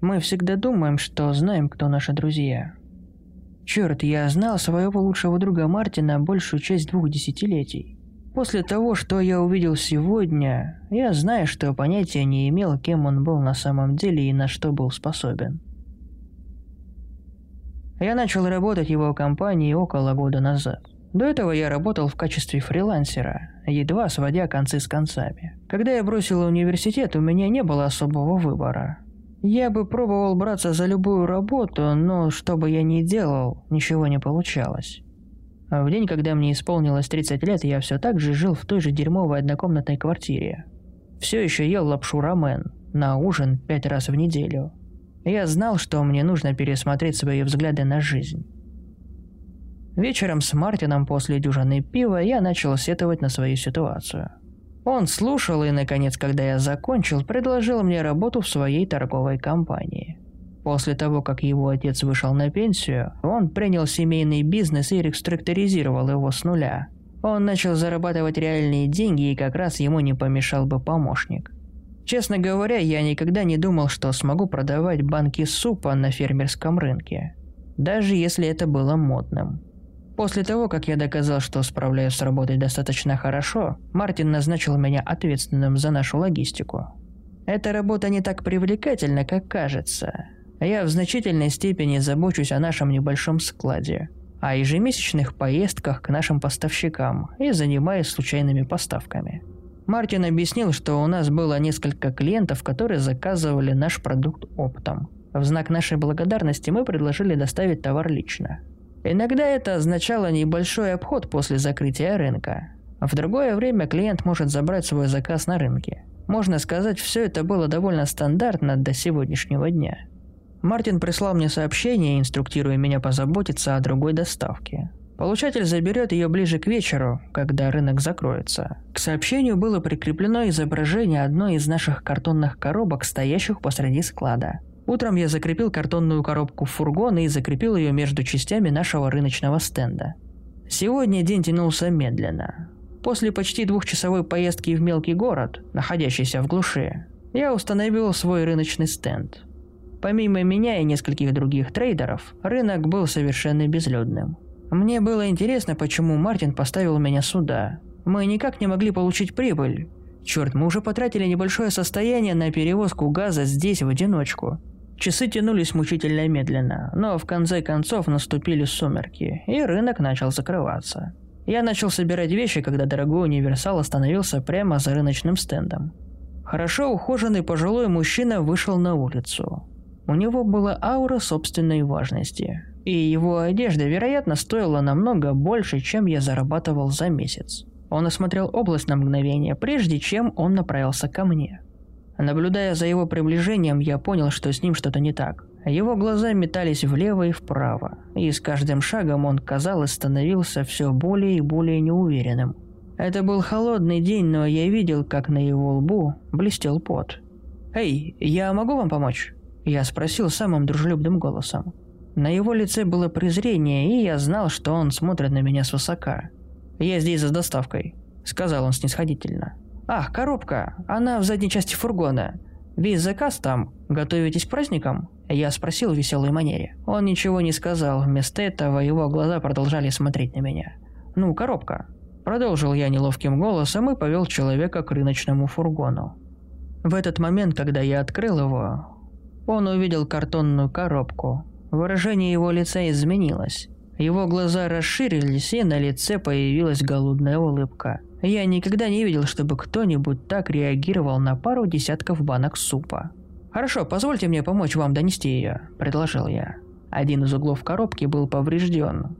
Мы всегда думаем, что знаем, кто наши друзья. Черт, я знал своего лучшего друга Мартина большую часть двух десятилетий. После того, что я увидел сегодня, я знаю, что понятия не имел, кем он был на самом деле и на что был способен. Я начал работать в его компании около года назад. До этого я работал в качестве фрилансера, едва сводя концы с концами. Когда я бросил университет, у меня не было особого выбора. Я бы пробовал браться за любую работу, но что бы я ни делал, ничего не получалось. А в день, когда мне исполнилось 30 лет, я все так же жил в той же дерьмовой однокомнатной квартире. Все еще ел лапшу рамен на ужин пять раз в неделю. Я знал, что мне нужно пересмотреть свои взгляды на жизнь. Вечером с Мартином после дюжины пива я начал сетовать на свою ситуацию. Он слушал и, наконец, когда я закончил, предложил мне работу в своей торговой компании. После того, как его отец вышел на пенсию, он принял семейный бизнес и реструктуризировал его с нуля. Он начал зарабатывать реальные деньги, и как раз ему не помешал бы помощник. Честно говоря, я никогда не думал, что смогу продавать банки супа на фермерском рынке. Даже если это было модным. После того, как я доказал, что справляюсь с работой достаточно хорошо, Мартин назначил меня ответственным за нашу логистику. Эта работа не так привлекательна, как кажется. Я в значительной степени забочусь о нашем небольшом складе, о ежемесячных поездках к нашим поставщикам и занимаюсь случайными поставками. Мартин объяснил, что у нас было несколько клиентов, которые заказывали наш продукт оптом. В знак нашей благодарности мы предложили доставить товар лично. Иногда это означало небольшой обход после закрытия рынка. В другое время клиент может забрать свой заказ на рынке. Можно сказать, все это было довольно стандартно до сегодняшнего дня. Мартин прислал мне сообщение, инструктируя меня позаботиться о другой доставке. Получатель заберет ее ближе к вечеру, когда рынок закроется. К сообщению было прикреплено изображение одной из наших картонных коробок, стоящих посреди склада. Утром я закрепил картонную коробку в фургон и закрепил ее между частями нашего рыночного стенда. Сегодня день тянулся медленно. После почти двухчасовой поездки в мелкий город, находящийся в глуши, я установил свой рыночный стенд. Помимо меня и нескольких других трейдеров, рынок был совершенно безлюдным. Мне было интересно, почему Мартин поставил меня сюда. Мы никак не могли получить прибыль. Черт, мы уже потратили небольшое состояние на перевозку газа здесь в одиночку. Часы тянулись мучительно медленно, но в конце концов наступили сумерки, и рынок начал закрываться. Я начал собирать вещи, когда дорогой универсал остановился прямо за рыночным стендом. Хорошо ухоженный пожилой мужчина вышел на улицу. У него была аура собственной важности, и его одежда, вероятно, стоила намного больше, чем я зарабатывал за месяц. Он осмотрел область на мгновение, прежде чем он направился ко мне. Наблюдая за его приближением, я понял, что с ним что-то не так. Его глаза метались влево и вправо, и с каждым шагом он, казалось, становился все более и более неуверенным. Это был холодный день, но я видел, как на его лбу блестел пот. «Эй, я могу вам помочь?» Я спросил самым дружелюбным голосом. На его лице было презрение, и я знал, что он смотрит на меня свысока. «Я здесь за доставкой», — сказал он снисходительно. «Ах, коробка! Она в задней части фургона. Весь заказ там. Готовитесь к праздникам?» Я спросил в веселой манере. Он ничего не сказал, вместо этого его глаза продолжали смотреть на меня. «Ну, коробка». Продолжил я неловким голосом и повел человека к рыночному фургону. В этот момент, когда я открыл его, он увидел картонную коробку. Выражение его лица изменилось. Его глаза расширились, и на лице появилась голодная улыбка. Я никогда не видел, чтобы кто-нибудь так реагировал на пару десятков банок супа. «Хорошо, позвольте мне помочь вам донести ее», – предложил я. Один из углов коробки был поврежден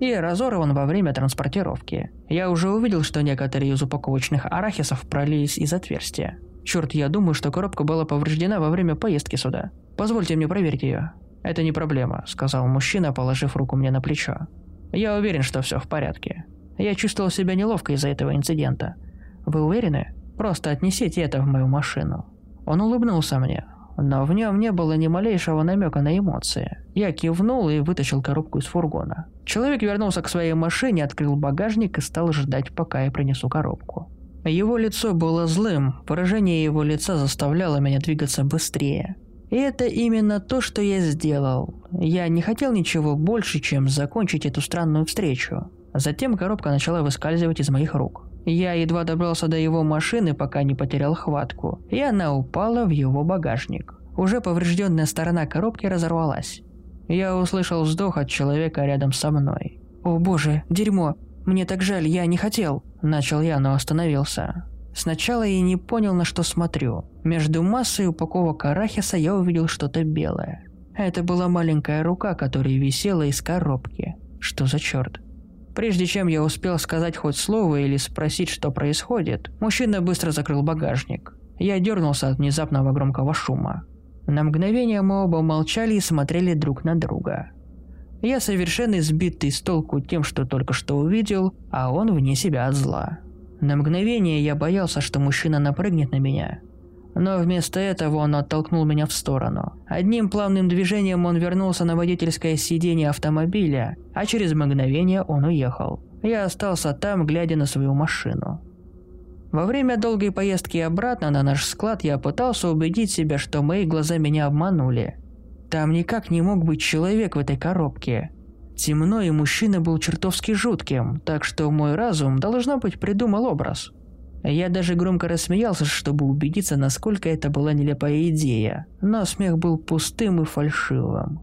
и разорван во время транспортировки. Я уже увидел, что некоторые из упаковочных арахисов пролились из отверстия. Черт, я думаю, что коробка была повреждена во время поездки сюда. Позвольте мне проверить ее. Это не проблема, сказал мужчина, положив руку мне на плечо. Я уверен, что все в порядке. Я чувствовал себя неловко из-за этого инцидента. Вы уверены? Просто отнесите это в мою машину. Он улыбнулся мне, но в нем не было ни малейшего намека на эмоции. Я кивнул и вытащил коробку из фургона. Человек вернулся к своей машине, открыл багажник и стал ждать, пока я принесу коробку. Его лицо было злым, выражение его лица заставляло меня двигаться быстрее. И это именно то, что я сделал. Я не хотел ничего больше, чем закончить эту странную встречу. Затем коробка начала выскальзывать из моих рук. Я едва добрался до его машины, пока не потерял хватку, и она упала в его багажник. Уже поврежденная сторона коробки разорвалась. Я услышал вздох от человека рядом со мной. «О боже, дерьмо! Мне так жаль, я не хотел!» Начал я, но остановился. Сначала я не понял, на что смотрю. Между массой упаковок арахиса я увидел что-то белое. Это была маленькая рука, которая висела из коробки. Что за черт? Прежде чем я успел сказать хоть слово или спросить, что происходит, мужчина быстро закрыл багажник. Я дернулся от внезапного громкого шума. На мгновение мы оба молчали и смотрели друг на друга. Я совершенно сбитый с толку тем, что только что увидел, а он вне себя от зла. На мгновение я боялся, что мужчина напрыгнет на меня. Но вместо этого он оттолкнул меня в сторону. Одним плавным движением он вернулся на водительское сиденье автомобиля, а через мгновение он уехал. Я остался там, глядя на свою машину. Во время долгой поездки обратно на наш склад я пытался убедить себя, что мои глаза меня обманули. Там никак не мог быть человек в этой коробке. Темно, и мужчина был чертовски жутким, так что мой разум, должно быть, придумал образ. Я даже громко рассмеялся, чтобы убедиться, насколько это была нелепая идея, но смех был пустым и фальшивым.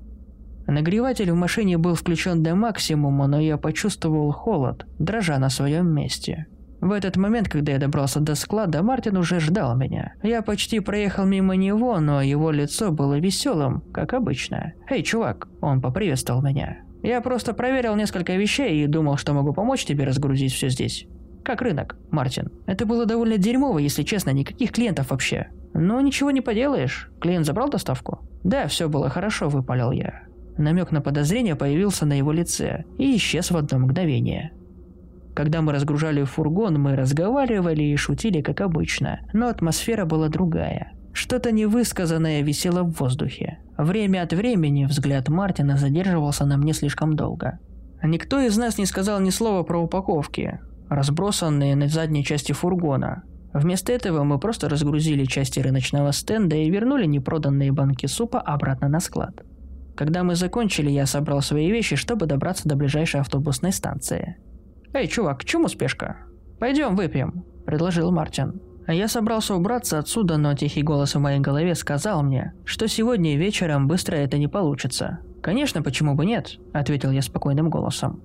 Нагреватель в машине был включен до максимума, но я почувствовал холод, дрожа на своем месте. В этот момент, когда я добрался до склада, Мартин уже ждал меня. Я почти проехал мимо него, но его лицо было веселым, как обычно. «Эй, чувак!» Он поприветствовал меня. Я просто проверил несколько вещей и думал, что могу помочь тебе разгрузить все здесь. Как рынок, Мартин. Это было довольно дерьмово, если честно, никаких клиентов вообще. Но ничего не поделаешь. Клиент забрал доставку? Да, все было хорошо, выпалил я. Намек на подозрение появился на его лице и исчез в одно мгновение. Когда мы разгружали фургон, мы разговаривали и шутили, как обычно, но атмосфера была другая. Что-то невысказанное висело в воздухе. Время от времени взгляд Мартина задерживался на мне слишком долго. Никто из нас не сказал ни слова про упаковки, разбросанные на задней части фургона. Вместо этого мы просто разгрузили части рыночного стенда и вернули непроданные банки супа обратно на склад. Когда мы закончили, я собрал свои вещи, чтобы добраться до ближайшей автобусной станции. «Эй, чувак, к чему спешка? Пойдем выпьем», – предложил Мартин. Я собрался убраться отсюда, но тихий голос в моей голове сказал мне, что сегодня вечером быстро это не получится. «Конечно, почему бы нет?» – ответил я спокойным голосом.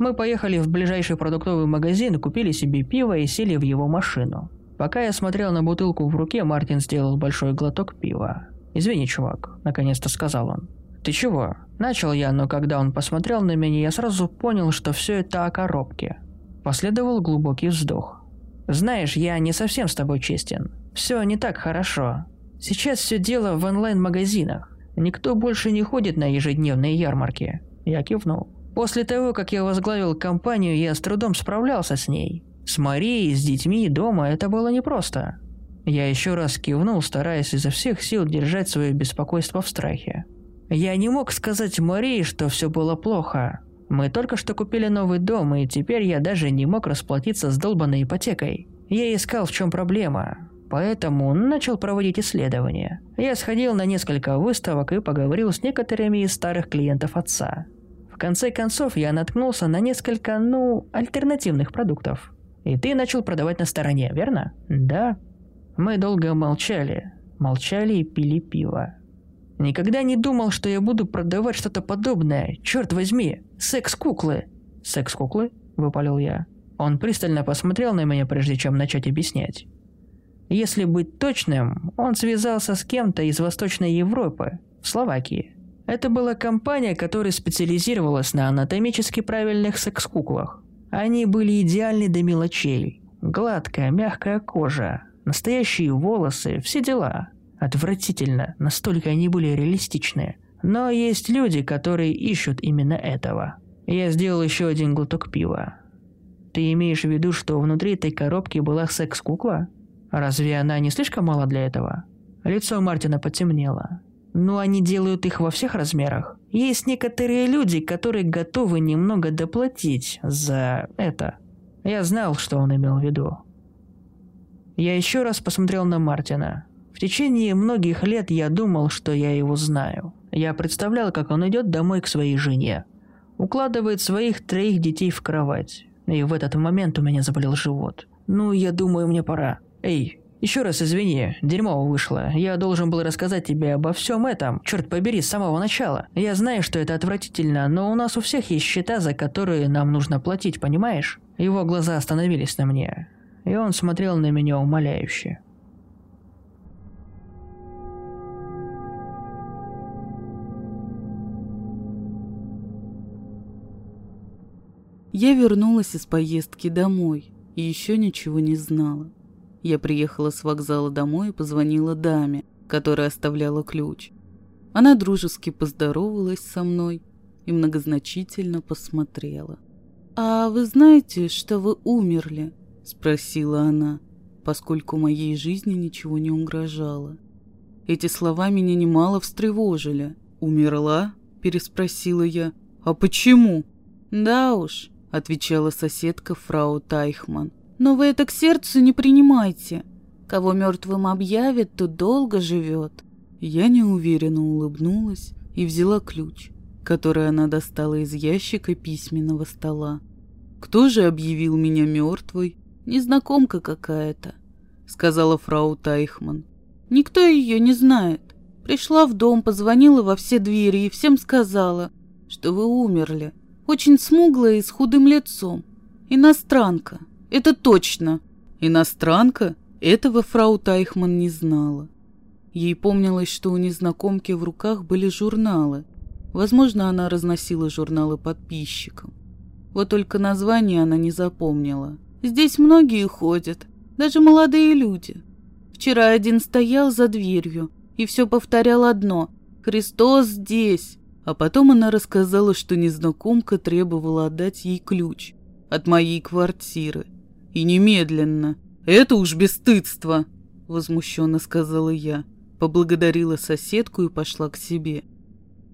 Мы поехали в ближайший продуктовый магазин, купили себе пиво и сели в его машину. Пока я смотрел на бутылку в руке, Мартин сделал большой глоток пива. «Извини, чувак», – наконец-то сказал он. «Ты чего?» Начал я, но когда он посмотрел на меня, я сразу понял, что все это о коробке. Последовал глубокий вздох. Знаешь, я не совсем с тобой честен. Все не так хорошо. Сейчас все дело в онлайн-магазинах. Никто больше не ходит на ежедневные ярмарки. Я кивнул. После того, как я возглавил компанию, я с трудом справлялся с ней. С Марией, с детьми дома это было непросто. Я еще раз кивнул, стараясь изо всех сил держать свое беспокойство в страхе. Я не мог сказать Марии, что все было плохо. Мы только что купили новый дом, и теперь я даже не мог расплатиться с долбанной ипотекой. Я искал, в чем проблема, поэтому начал проводить исследования. Я сходил на несколько выставок и поговорил с некоторыми из старых клиентов отца. Конце концов, я наткнулся на несколько, ну, альтернативных продуктов. И ты начал продавать на стороне, верно? Да. Мы долго молчали. Молчали и пили пиво. Никогда не думал, что я буду продавать что-то подобное. Черт возьми, секс-куклы. Секс-куклы? Выпалил я. Он пристально посмотрел на меня, прежде чем начать объяснять. Если быть точным, он связался с кем-то из Восточной Европы, в Словакии. Это была компания, которая специализировалась на анатомически правильных секс-куклах. Они были идеальны до мелочей. Гладкая, мягкая кожа, настоящие волосы, все дела. Отвратительно, настолько они были реалистичные. Но есть люди, которые ищут именно этого. Я сделал еще один глоток пива. Ты имеешь в виду, что внутри этой коробки была секс-кукла? Разве она не слишком мала для этого? Лицо Мартина потемнело. Но они делают их во всех размерах. Есть некоторые люди, которые готовы немного доплатить за это. Я знал, что он имел в виду. Я еще раз посмотрел на Мартина. В течение многих лет я думал, что я его знаю. Я представлял, как он идет домой к своей жене. Укладывает своих троих детей в кровать. И в этот момент у меня заболел живот. Ну, я думаю, мне пора. Эй, еще раз извини, дерьмо вышло. Я должен был рассказать тебе обо всем этом, черт побери, с самого начала. Я знаю, что это отвратительно, но у нас у всех есть счета, за которые нам нужно платить, понимаешь? Его глаза остановились на мне, и он смотрел на меня умоляюще. Я вернулась из поездки домой и еще ничего не знала. Я приехала с вокзала домой и позвонила даме, которая оставляла ключ. Она дружески поздоровалась со мной и многозначительно посмотрела. «А вы знаете, что вы умерли?» – спросила она, поскольку моей жизни ничего не угрожало. Эти слова меня немало встревожили. «Умерла?» – переспросила я. «А почему?» «Да уж, — отвечала соседка фрау Тайхман. «Но вы это к сердцу не принимайте. Кого мертвым объявят, то долго живет». Я неуверенно улыбнулась и взяла ключ, который она достала из ящика письменного стола. «Кто же объявил меня мертвой?» «Незнакомка какая-то», — сказала фрау Тайхман. «Никто ее не знает. Пришла в дом, позвонила во все двери и всем сказала, что вы умерли. Очень смуглая и с худым лицом. Иностранка. Это точно. Иностранка? Этого фрау Тайхман не знала. Ей помнилось, что у незнакомки в руках были журналы. Возможно, она разносила журналы подписчикам. Вот только название она не запомнила. Здесь многие ходят, даже молодые люди. Вчера один стоял за дверью и все повторял одно «Христос здесь! А потом она рассказала, что незнакомка требовала отдать ей ключ от моей квартиры. И немедленно. Это уж бесстыдство, возмущенно сказала я. Поблагодарила соседку и пошла к себе.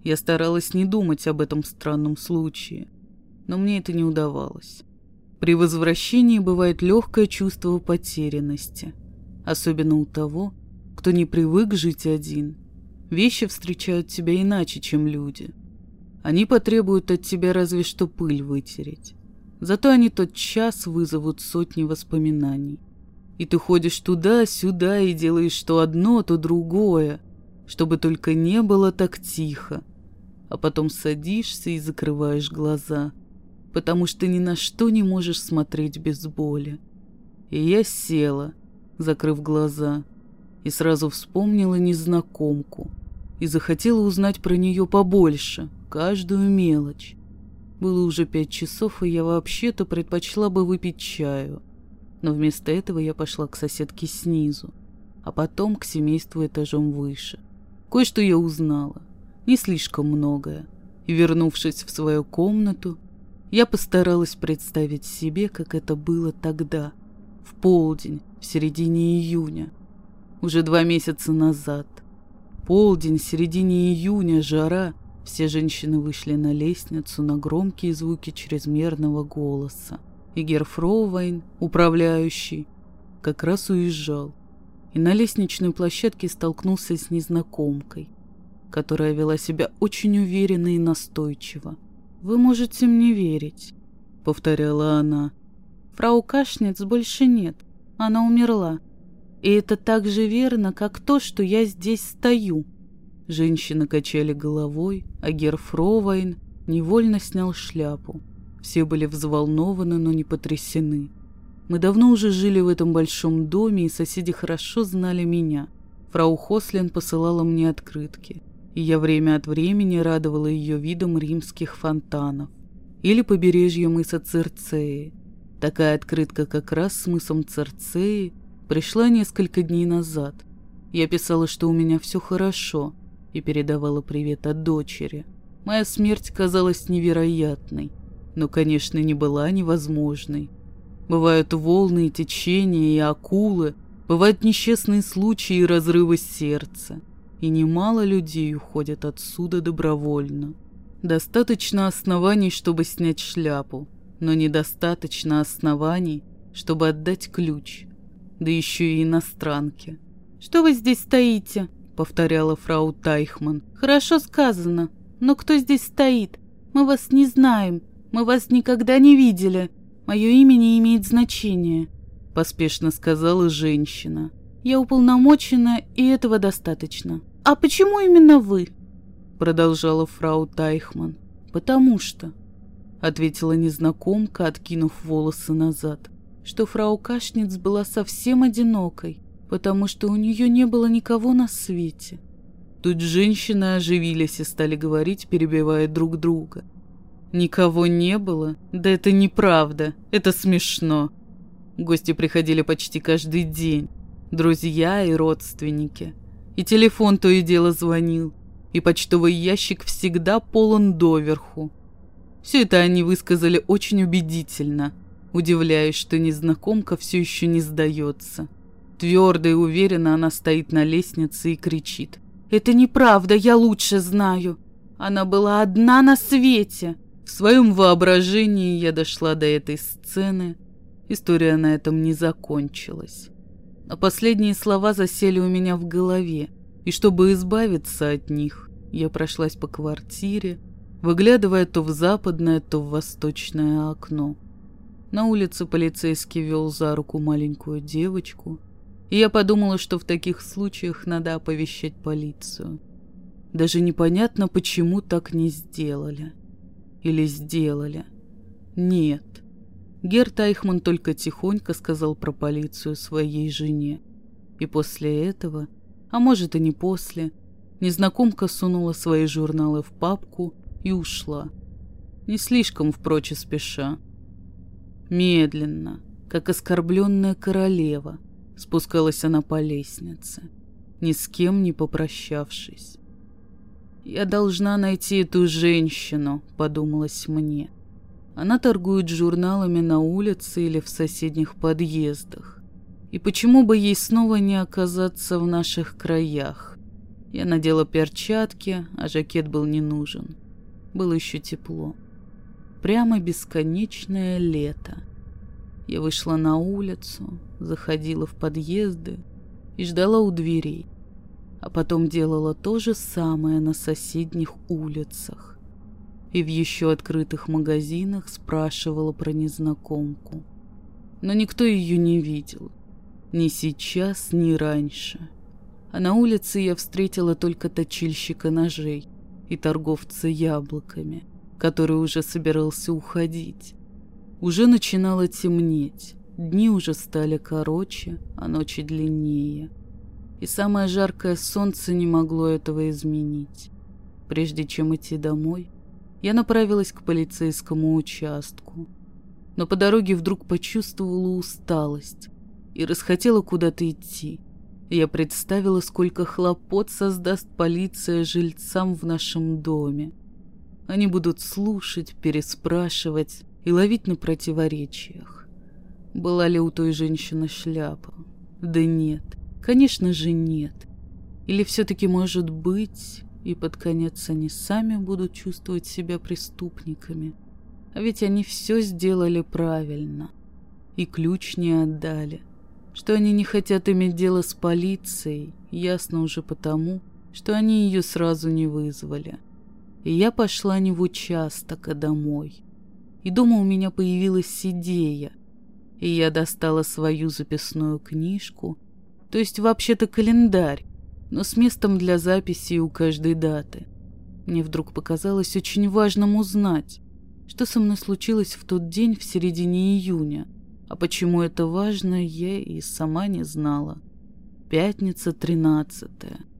Я старалась не думать об этом странном случае, но мне это не удавалось. При возвращении бывает легкое чувство потерянности, особенно у того, кто не привык жить один Вещи встречают тебя иначе, чем люди. Они потребуют от тебя разве что пыль вытереть. Зато они тот час вызовут сотни воспоминаний. И ты ходишь туда-сюда и делаешь то одно, то другое, чтобы только не было так тихо. А потом садишься и закрываешь глаза, потому что ни на что не можешь смотреть без боли. И я села, закрыв глаза, и сразу вспомнила незнакомку и захотела узнать про нее побольше, каждую мелочь. Было уже пять часов, и я вообще-то предпочла бы выпить чаю. Но вместо этого я пошла к соседке снизу, а потом к семейству этажом выше. Кое-что я узнала, не слишком многое. И, вернувшись в свою комнату, я постаралась представить себе, как это было тогда, в полдень, в середине июня, уже два месяца назад. Полдень, середине июня, жара. Все женщины вышли на лестницу на громкие звуки чрезмерного голоса. И Герфроувайн, управляющий, как раз уезжал. И на лестничной площадке столкнулся с незнакомкой, которая вела себя очень уверенно и настойчиво. «Вы можете мне верить», — повторяла она. «Фрау Кашниц больше нет. Она умерла. И это так же верно, как то, что я здесь стою. Женщины качали головой, а Герфровайн невольно снял шляпу. Все были взволнованы, но не потрясены. Мы давно уже жили в этом большом доме, и соседи хорошо знали меня. Фрау Хослин посылала мне открытки, и я время от времени радовала ее видом римских фонтанов или побережья мыса Церцеи. Такая открытка как раз с мысом Церцеи Пришла несколько дней назад. Я писала, что у меня все хорошо, и передавала привет от дочери. Моя смерть казалась невероятной, но, конечно, не была невозможной. Бывают волны и течения, и акулы, бывают несчастные случаи и разрывы сердца. И немало людей уходят отсюда добровольно. Достаточно оснований, чтобы снять шляпу, но недостаточно оснований, чтобы отдать ключ да еще и иностранки. «Что вы здесь стоите?» — повторяла фрау Тайхман. «Хорошо сказано. Но кто здесь стоит? Мы вас не знаем. Мы вас никогда не видели. Мое имя не имеет значения», — поспешно сказала женщина. «Я уполномочена, и этого достаточно». «А почему именно вы?» — продолжала фрау Тайхман. «Потому что...» — ответила незнакомка, откинув волосы назад, что фрау Кашниц была совсем одинокой, потому что у нее не было никого на свете. Тут женщины оживились и стали говорить, перебивая друг друга. Никого не было? Да это неправда, это смешно. Гости приходили почти каждый день, друзья и родственники. И телефон то и дело звонил, и почтовый ящик всегда полон доверху. Все это они высказали очень убедительно, удивляясь, что незнакомка все еще не сдается. Твердо и уверенно она стоит на лестнице и кричит. «Это неправда, я лучше знаю. Она была одна на свете». В своем воображении я дошла до этой сцены. История на этом не закончилась. А последние слова засели у меня в голове, и чтобы избавиться от них, я прошлась по квартире, выглядывая то в западное, то в восточное окно. На улице полицейский вел за руку маленькую девочку, и я подумала, что в таких случаях надо оповещать полицию. Даже непонятно, почему так не сделали. Или сделали. Нет. Герт Айхман только тихонько сказал про полицию своей жене. И после этого, а может и не после, незнакомка сунула свои журналы в папку и ушла. Не слишком, впрочем, спеша. Медленно, как оскорбленная королева, спускалась она по лестнице, ни с кем не попрощавшись. «Я должна найти эту женщину», — подумалось мне. Она торгует журналами на улице или в соседних подъездах. И почему бы ей снова не оказаться в наших краях? Я надела перчатки, а жакет был не нужен. Было еще тепло. Прямо бесконечное лето. Я вышла на улицу, заходила в подъезды и ждала у дверей а потом делала то же самое на соседних улицах. И в еще открытых магазинах спрашивала про незнакомку. Но никто ее не видел. Ни сейчас, ни раньше. А на улице я встретила только точильщика ножей и торговца яблоками, который уже собирался уходить. Уже начинало темнеть, дни уже стали короче, а ночи длиннее — и самое жаркое солнце не могло этого изменить. Прежде чем идти домой, я направилась к полицейскому участку. Но по дороге вдруг почувствовала усталость и расхотела куда-то идти. Я представила, сколько хлопот создаст полиция жильцам в нашем доме. Они будут слушать, переспрашивать и ловить на противоречиях. Была ли у той женщины шляпа? Да нет. Конечно же нет. Или все-таки может быть, и под конец они сами будут чувствовать себя преступниками. А ведь они все сделали правильно. И ключ не отдали. Что они не хотят иметь дело с полицией, ясно уже потому, что они ее сразу не вызвали. И я пошла не в участок, а домой. И дома у меня появилась идея. И я достала свою записную книжку то есть вообще-то календарь, но с местом для записи у каждой даты. Мне вдруг показалось очень важным узнать, что со мной случилось в тот день в середине июня, а почему это важно, я и сама не знала. Пятница 13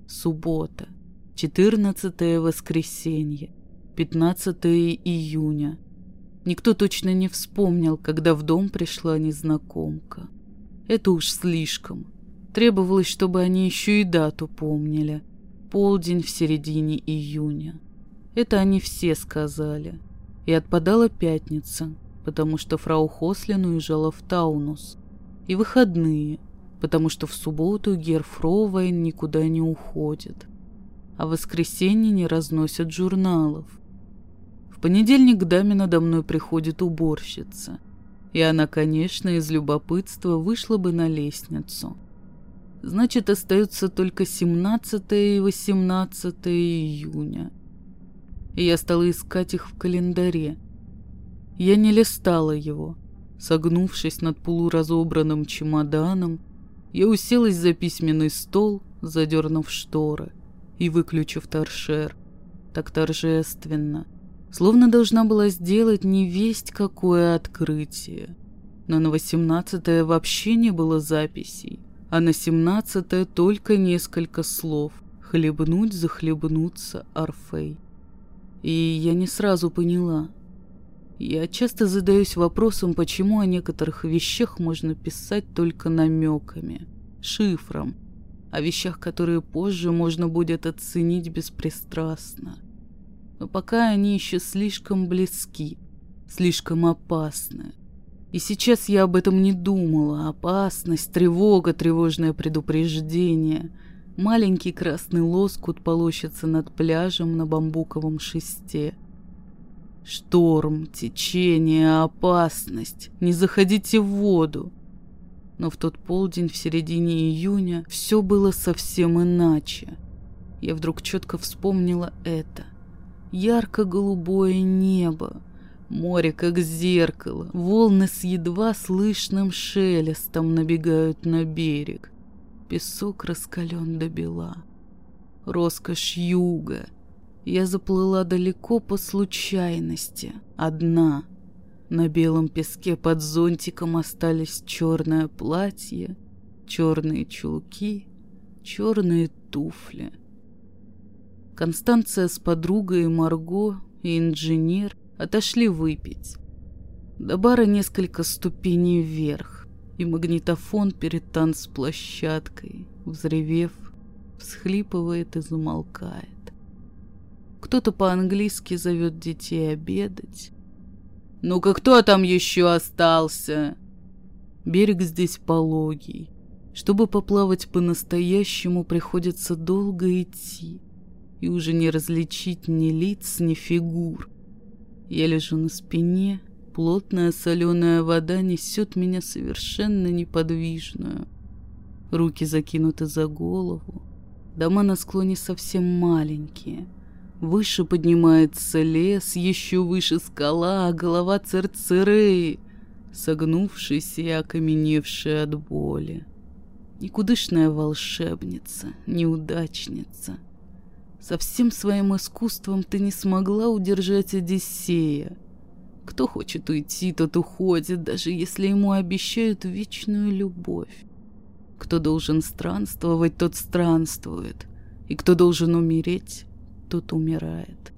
суббота, 14 воскресенье, 15 июня. Никто точно не вспомнил, когда в дом пришла незнакомка. Это уж слишком. Требовалось, чтобы они еще и дату помнили. Полдень в середине июня. Это они все сказали. И отпадала пятница, потому что фрау Хослин уезжала в Таунус. И выходные, потому что в субботу Гер Фровайн никуда не уходит. А в воскресенье не разносят журналов. В понедельник к даме надо мной приходит уборщица. И она, конечно, из любопытства вышла бы на лестницу. Значит, остается только 17 и 18 июня. И я стала искать их в календаре. Я не листала его. Согнувшись над полуразобранным чемоданом, я уселась за письменный стол, задернув шторы и выключив торшер. Так торжественно, словно должна была сделать невесть какое открытие. Но на восемнадцатое вообще не было записей, а на семнадцатое только несколько слов «хлебнуть, захлебнуться, Орфей». И я не сразу поняла. Я часто задаюсь вопросом, почему о некоторых вещах можно писать только намеками, шифром, о вещах, которые позже можно будет оценить беспристрастно. Но пока они еще слишком близки, слишком опасны. И сейчас я об этом не думала. Опасность, тревога, тревожное предупреждение. Маленький красный лоскут полощется над пляжем на бамбуковом шесте. Шторм, течение, опасность. Не заходите в воду. Но в тот полдень в середине июня все было совсем иначе. Я вдруг четко вспомнила это. Ярко-голубое небо, море как зеркало, волны с едва слышным шелестом набегают на берег. Песок раскален до бела. Роскошь юга. Я заплыла далеко по случайности, одна — на белом песке под зонтиком остались черное платье, черные чулки, черные туфли. Констанция с подругой Марго и инженер отошли выпить. До бара несколько ступеней вверх, и магнитофон перед танцплощадкой, взревев, всхлипывает и замолкает. Кто-то по-английски зовет детей обедать, «Ну-ка, кто там еще остался?» Берег здесь пологий. Чтобы поплавать по-настоящему, приходится долго идти. И уже не различить ни лиц, ни фигур. Я лежу на спине, плотная соленая вода несет меня совершенно неподвижную. Руки закинуты за голову. Дома на склоне совсем маленькие. Выше поднимается лес, еще выше скала, а голова Церцереи, согнувшаяся и окаменевшая от боли. Никудышная волшебница, неудачница. Со всем своим искусством ты не смогла удержать Одиссея. Кто хочет уйти, тот уходит, даже если ему обещают вечную любовь. Кто должен странствовать, тот странствует. И кто должен умереть, тот умирает.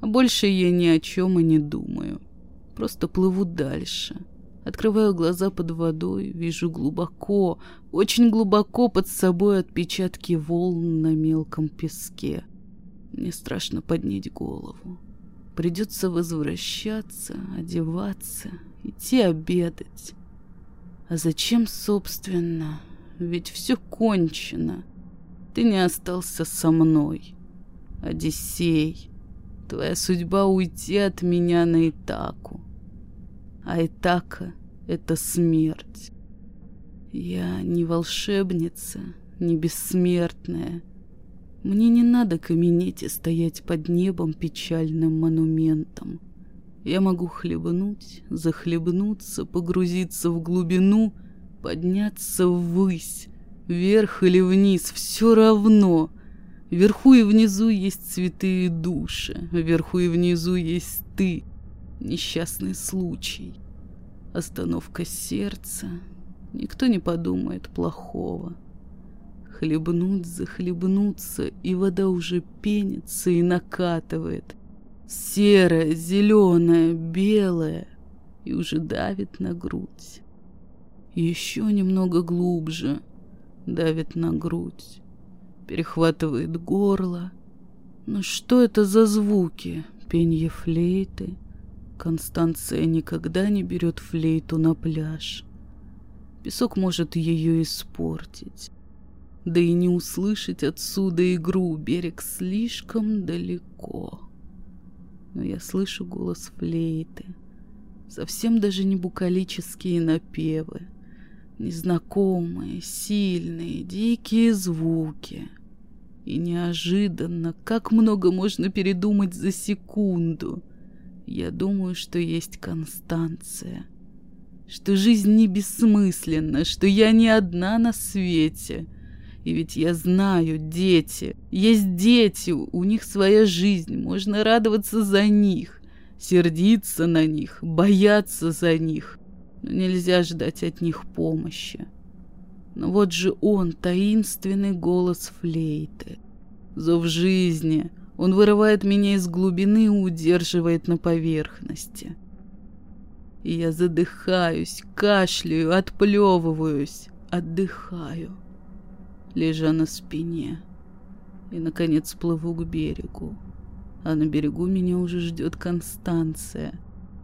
Больше я ни о чем и не думаю. Просто плыву дальше. Открываю глаза под водой, вижу глубоко, очень глубоко под собой отпечатки волн на мелком песке. Мне страшно поднять голову. Придется возвращаться, одеваться, идти обедать. А зачем, собственно? Ведь все кончено. Ты не остался со мной. Одиссей, твоя судьба уйти от меня на Итаку. А Итака — это смерть. Я не волшебница, не бессмертная. Мне не надо каменеть и стоять под небом печальным монументом. Я могу хлебнуть, захлебнуться, погрузиться в глубину, подняться ввысь, вверх или вниз, все равно — Вверху и внизу есть цветы и души. Вверху и внизу есть ты. Несчастный случай. Остановка сердца. Никто не подумает плохого. Хлебнуть, захлебнуться, и вода уже пенится и накатывает. Серая, зеленая, белая. И уже давит на грудь. Еще немного глубже давит на грудь перехватывает горло. Но что это за звуки? Пенье флейты. Констанция никогда не берет флейту на пляж. Песок может ее испортить. Да и не услышать отсюда игру, берег слишком далеко. Но я слышу голос флейты. Совсем даже не букалические напевы. Незнакомые, сильные, дикие звуки. И неожиданно, как много можно передумать за секунду. Я думаю, что есть Констанция. Что жизнь не бессмысленна, что я не одна на свете. И ведь я знаю, дети, есть дети, у них своя жизнь, можно радоваться за них, сердиться на них, бояться за них, но нельзя ждать от них помощи. Но вот же он, таинственный голос флейты. Зов жизни. Он вырывает меня из глубины и удерживает на поверхности. И я задыхаюсь, кашляю, отплевываюсь, отдыхаю лежа на спине. И, наконец, плыву к берегу. А на берегу меня уже ждет Констанция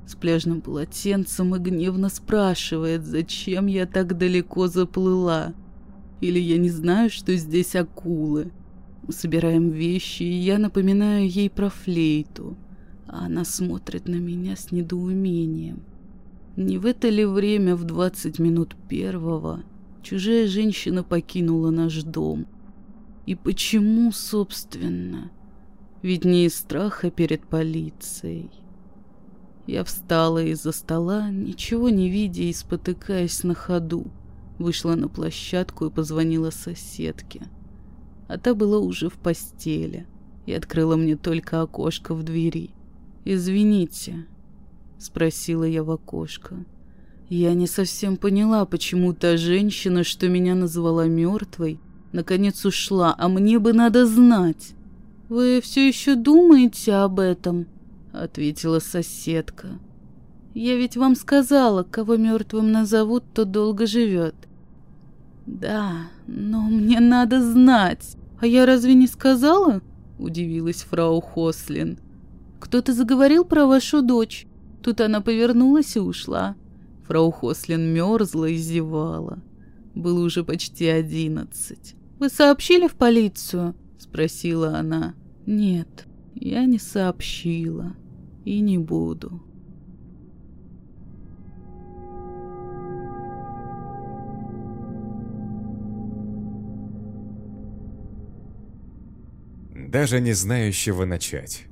с пляжным полотенцем и гневно спрашивает, зачем я так далеко заплыла. Или я не знаю, что здесь акулы. Собираем вещи, и я напоминаю ей про флейту. Она смотрит на меня с недоумением. Не в это ли время в двадцать минут первого Чужая женщина покинула наш дом. И почему, собственно? Ведь не из страха перед полицией. Я встала из-за стола, ничего не видя и спотыкаясь на ходу. Вышла на площадку и позвонила соседке. А та была уже в постели и открыла мне только окошко в двери. «Извините», — спросила я в окошко. Я не совсем поняла, почему та женщина, что меня назвала мертвой, наконец ушла, а мне бы надо знать. «Вы все еще думаете об этом?» — ответила соседка. «Я ведь вам сказала, кого мертвым назовут, то долго живет». «Да, но мне надо знать. А я разве не сказала?» — удивилась фрау Хослин. «Кто-то заговорил про вашу дочь. Тут она повернулась и ушла. Фрау Хослин мерзла и зевала. Было уже почти одиннадцать. «Вы сообщили в полицию?» — спросила она. «Нет, я не сообщила и не буду». Даже не знающего начать.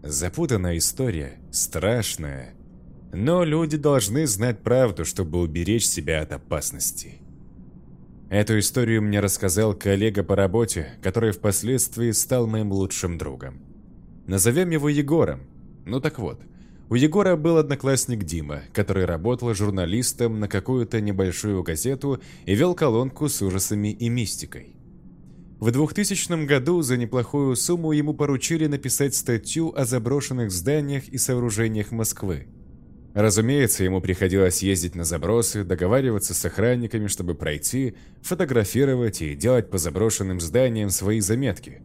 Запутанная история, страшная, но люди должны знать правду, чтобы уберечь себя от опасности. Эту историю мне рассказал коллега по работе, который впоследствии стал моим лучшим другом. Назовем его Егором. Ну так вот, у Егора был одноклассник Дима, который работал журналистом на какую-то небольшую газету и вел колонку с ужасами и мистикой. В 2000 году за неплохую сумму ему поручили написать статью о заброшенных зданиях и сооружениях Москвы. Разумеется, ему приходилось ездить на забросы, договариваться с охранниками, чтобы пройти, фотографировать и делать по заброшенным зданиям свои заметки.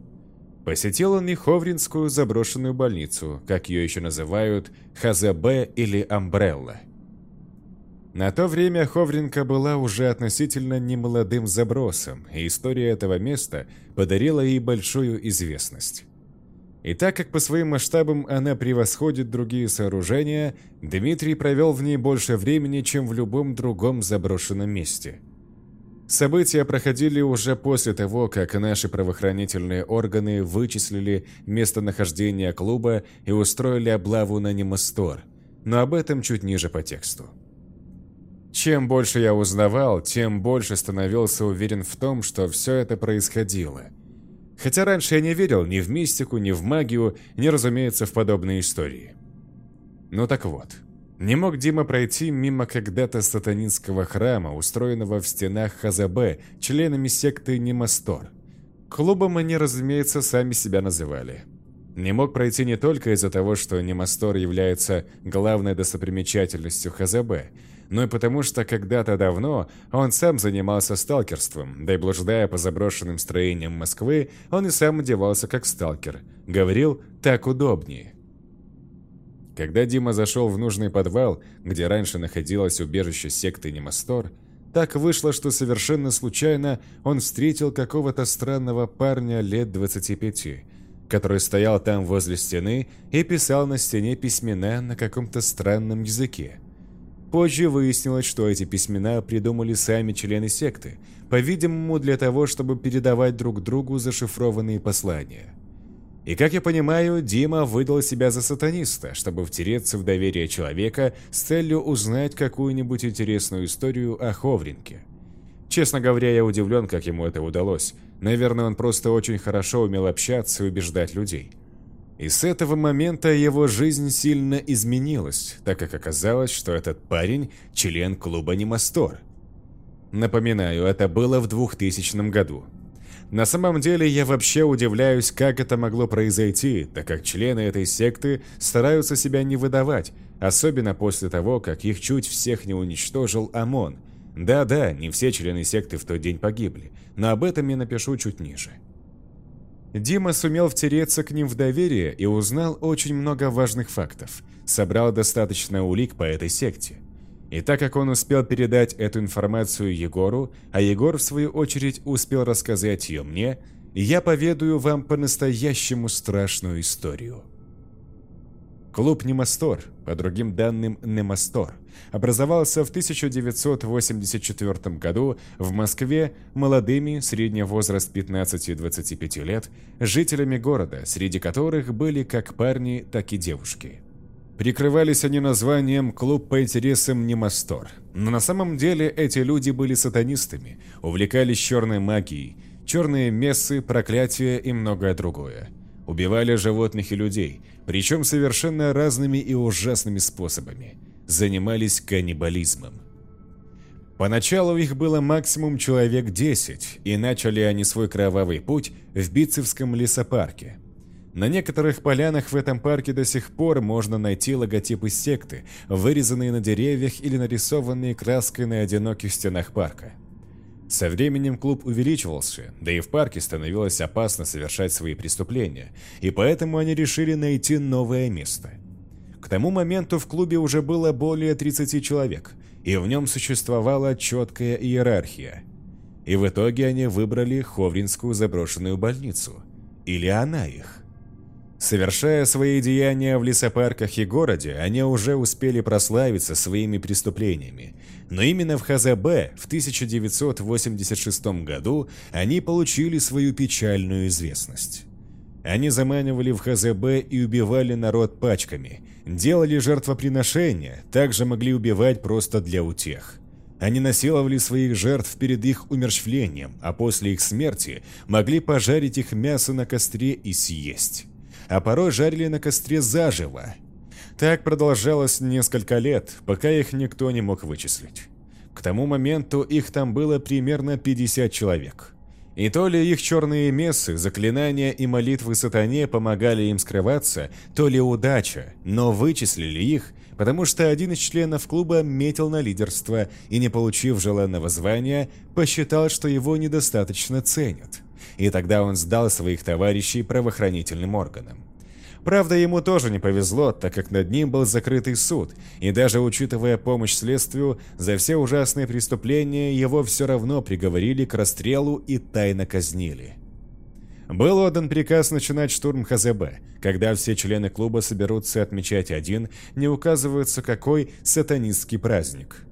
Посетил он и Ховринскую заброшенную больницу, как ее еще называют, ХЗБ или Амбрелла. На то время Ховринка была уже относительно немолодым забросом, и история этого места подарила ей большую известность. И так как по своим масштабам она превосходит другие сооружения, Дмитрий провел в ней больше времени, чем в любом другом заброшенном месте. События проходили уже после того, как наши правоохранительные органы вычислили местонахождение клуба и устроили облаву на Немастор, но об этом чуть ниже по тексту. Чем больше я узнавал, тем больше становился уверен в том, что все это происходило – Хотя раньше я не верил ни в мистику, ни в магию, ни, разумеется, в подобные истории. Ну так вот, не мог Дима пройти мимо когда-то сатанинского храма, устроенного в стенах Хазабе, членами секты Немастор. Клубом они, разумеется, сами себя называли. Не мог пройти не только из-за того, что Немастор является главной достопримечательностью Хазабе, но и потому, что когда-то давно он сам занимался сталкерством, да и блуждая по заброшенным строениям Москвы, он и сам одевался как сталкер. Говорил «так удобнее». Когда Дима зашел в нужный подвал, где раньше находилось убежище секты Немастор, так вышло, что совершенно случайно он встретил какого-то странного парня лет 25, который стоял там возле стены и писал на стене письмена на каком-то странном языке. Позже выяснилось, что эти письмена придумали сами члены секты, по-видимому, для того, чтобы передавать друг другу зашифрованные послания. И как я понимаю, Дима выдал себя за сатаниста, чтобы втереться в доверие человека с целью узнать какую-нибудь интересную историю о Ховринке. Честно говоря, я удивлен, как ему это удалось. Наверное, он просто очень хорошо умел общаться и убеждать людей. И с этого момента его жизнь сильно изменилась, так как оказалось, что этот парень – член клуба Немастор. Напоминаю, это было в 2000 году. На самом деле, я вообще удивляюсь, как это могло произойти, так как члены этой секты стараются себя не выдавать, особенно после того, как их чуть всех не уничтожил ОМОН. Да-да, не все члены секты в тот день погибли, но об этом я напишу чуть ниже. Дима сумел втереться к ним в доверие и узнал очень много важных фактов, собрал достаточно улик по этой секте. И так как он успел передать эту информацию Егору, а Егор, в свою очередь, успел рассказать ее мне, я поведаю вам по-настоящему страшную историю. Клуб Немастор, по другим данным Немастор, образовался в 1984 году в Москве молодыми, средний возраст 15-25 лет, жителями города, среди которых были как парни, так и девушки. Прикрывались они названием «Клуб по интересам Немастор», но на самом деле эти люди были сатанистами, увлекались черной магией, черные мессы, проклятия и многое другое. Убивали животных и людей, причем совершенно разными и ужасными способами. Занимались каннибализмом. Поначалу их было максимум человек 10, и начали они свой кровавый путь в Битцевском лесопарке. На некоторых полянах в этом парке до сих пор можно найти логотипы секты, вырезанные на деревьях или нарисованные краской на одиноких стенах парка. Со временем клуб увеличивался, да и в парке становилось опасно совершать свои преступления, и поэтому они решили найти новое место. К тому моменту в клубе уже было более 30 человек, и в нем существовала четкая иерархия. И в итоге они выбрали Ховринскую заброшенную больницу. Или она их. Совершая свои деяния в лесопарках и городе, они уже успели прославиться своими преступлениями. Но именно в ХЗБ в 1986 году они получили свою печальную известность. Они заманивали в ХЗБ и убивали народ пачками, делали жертвоприношения, также могли убивать просто для утех. Они насиловали своих жертв перед их умерщвлением, а после их смерти могли пожарить их мясо на костре и съесть а порой жарили на костре заживо. Так продолжалось несколько лет, пока их никто не мог вычислить. К тому моменту их там было примерно 50 человек. И то ли их черные мессы, заклинания и молитвы сатане помогали им скрываться, то ли удача, но вычислили их, потому что один из членов клуба метил на лидерство и, не получив желанного звания, посчитал, что его недостаточно ценят и тогда он сдал своих товарищей правоохранительным органам. Правда, ему тоже не повезло, так как над ним был закрытый суд, и даже учитывая помощь следствию, за все ужасные преступления его все равно приговорили к расстрелу и тайно казнили. Был отдан приказ начинать штурм ХЗБ, когда все члены клуба соберутся отмечать один, не указывается какой, сатанистский праздник.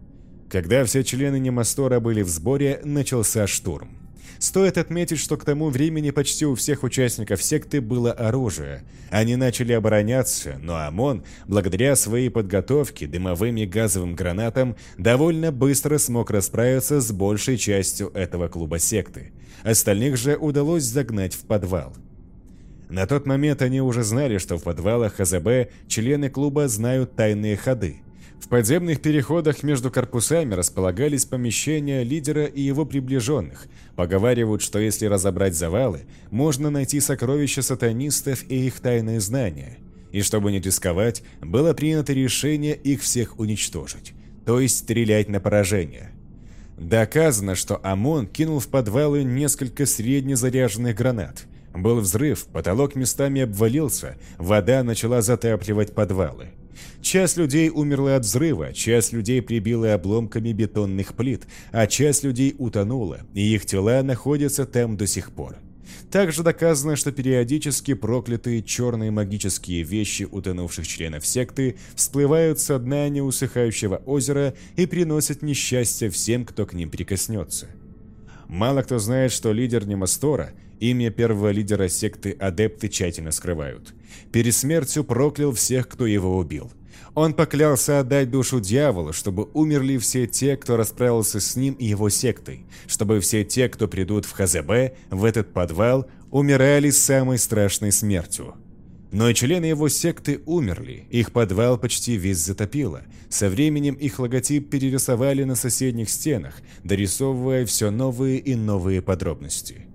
Когда все члены Немастора были в сборе, начался штурм. Стоит отметить, что к тому времени почти у всех участников секты было оружие. Они начали обороняться, но ОМОН, благодаря своей подготовке дымовым и газовым гранатам, довольно быстро смог расправиться с большей частью этого клуба секты. Остальных же удалось загнать в подвал. На тот момент они уже знали, что в подвалах ХЗБ члены клуба знают тайные ходы. В подземных переходах между корпусами располагались помещения лидера и его приближенных. Поговаривают, что если разобрать завалы, можно найти сокровища сатанистов и их тайные знания. И чтобы не рисковать, было принято решение их всех уничтожить, то есть стрелять на поражение. Доказано, что ОМОН кинул в подвалы несколько среднезаряженных гранат. Был взрыв, потолок местами обвалился, вода начала затапливать подвалы. Часть людей умерла от взрыва, часть людей прибила обломками бетонных плит, а часть людей утонула, и их тела находятся там до сих пор. Также доказано, что периодически проклятые черные магические вещи утонувших членов секты всплывают со дна неусыхающего озера и приносят несчастье всем, кто к ним прикоснется. Мало кто знает, что лидер Немастора, имя первого лидера секты адепты тщательно скрывают, перед смертью проклял всех, кто его убил – он поклялся отдать душу дьяволу, чтобы умерли все те, кто расправился с ним и его сектой, чтобы все те, кто придут в ХЗБ, в этот подвал, умирали самой страшной смертью. Но и члены его секты умерли, их подвал почти весь затопило. Со временем их логотип перерисовали на соседних стенах, дорисовывая все новые и новые подробности.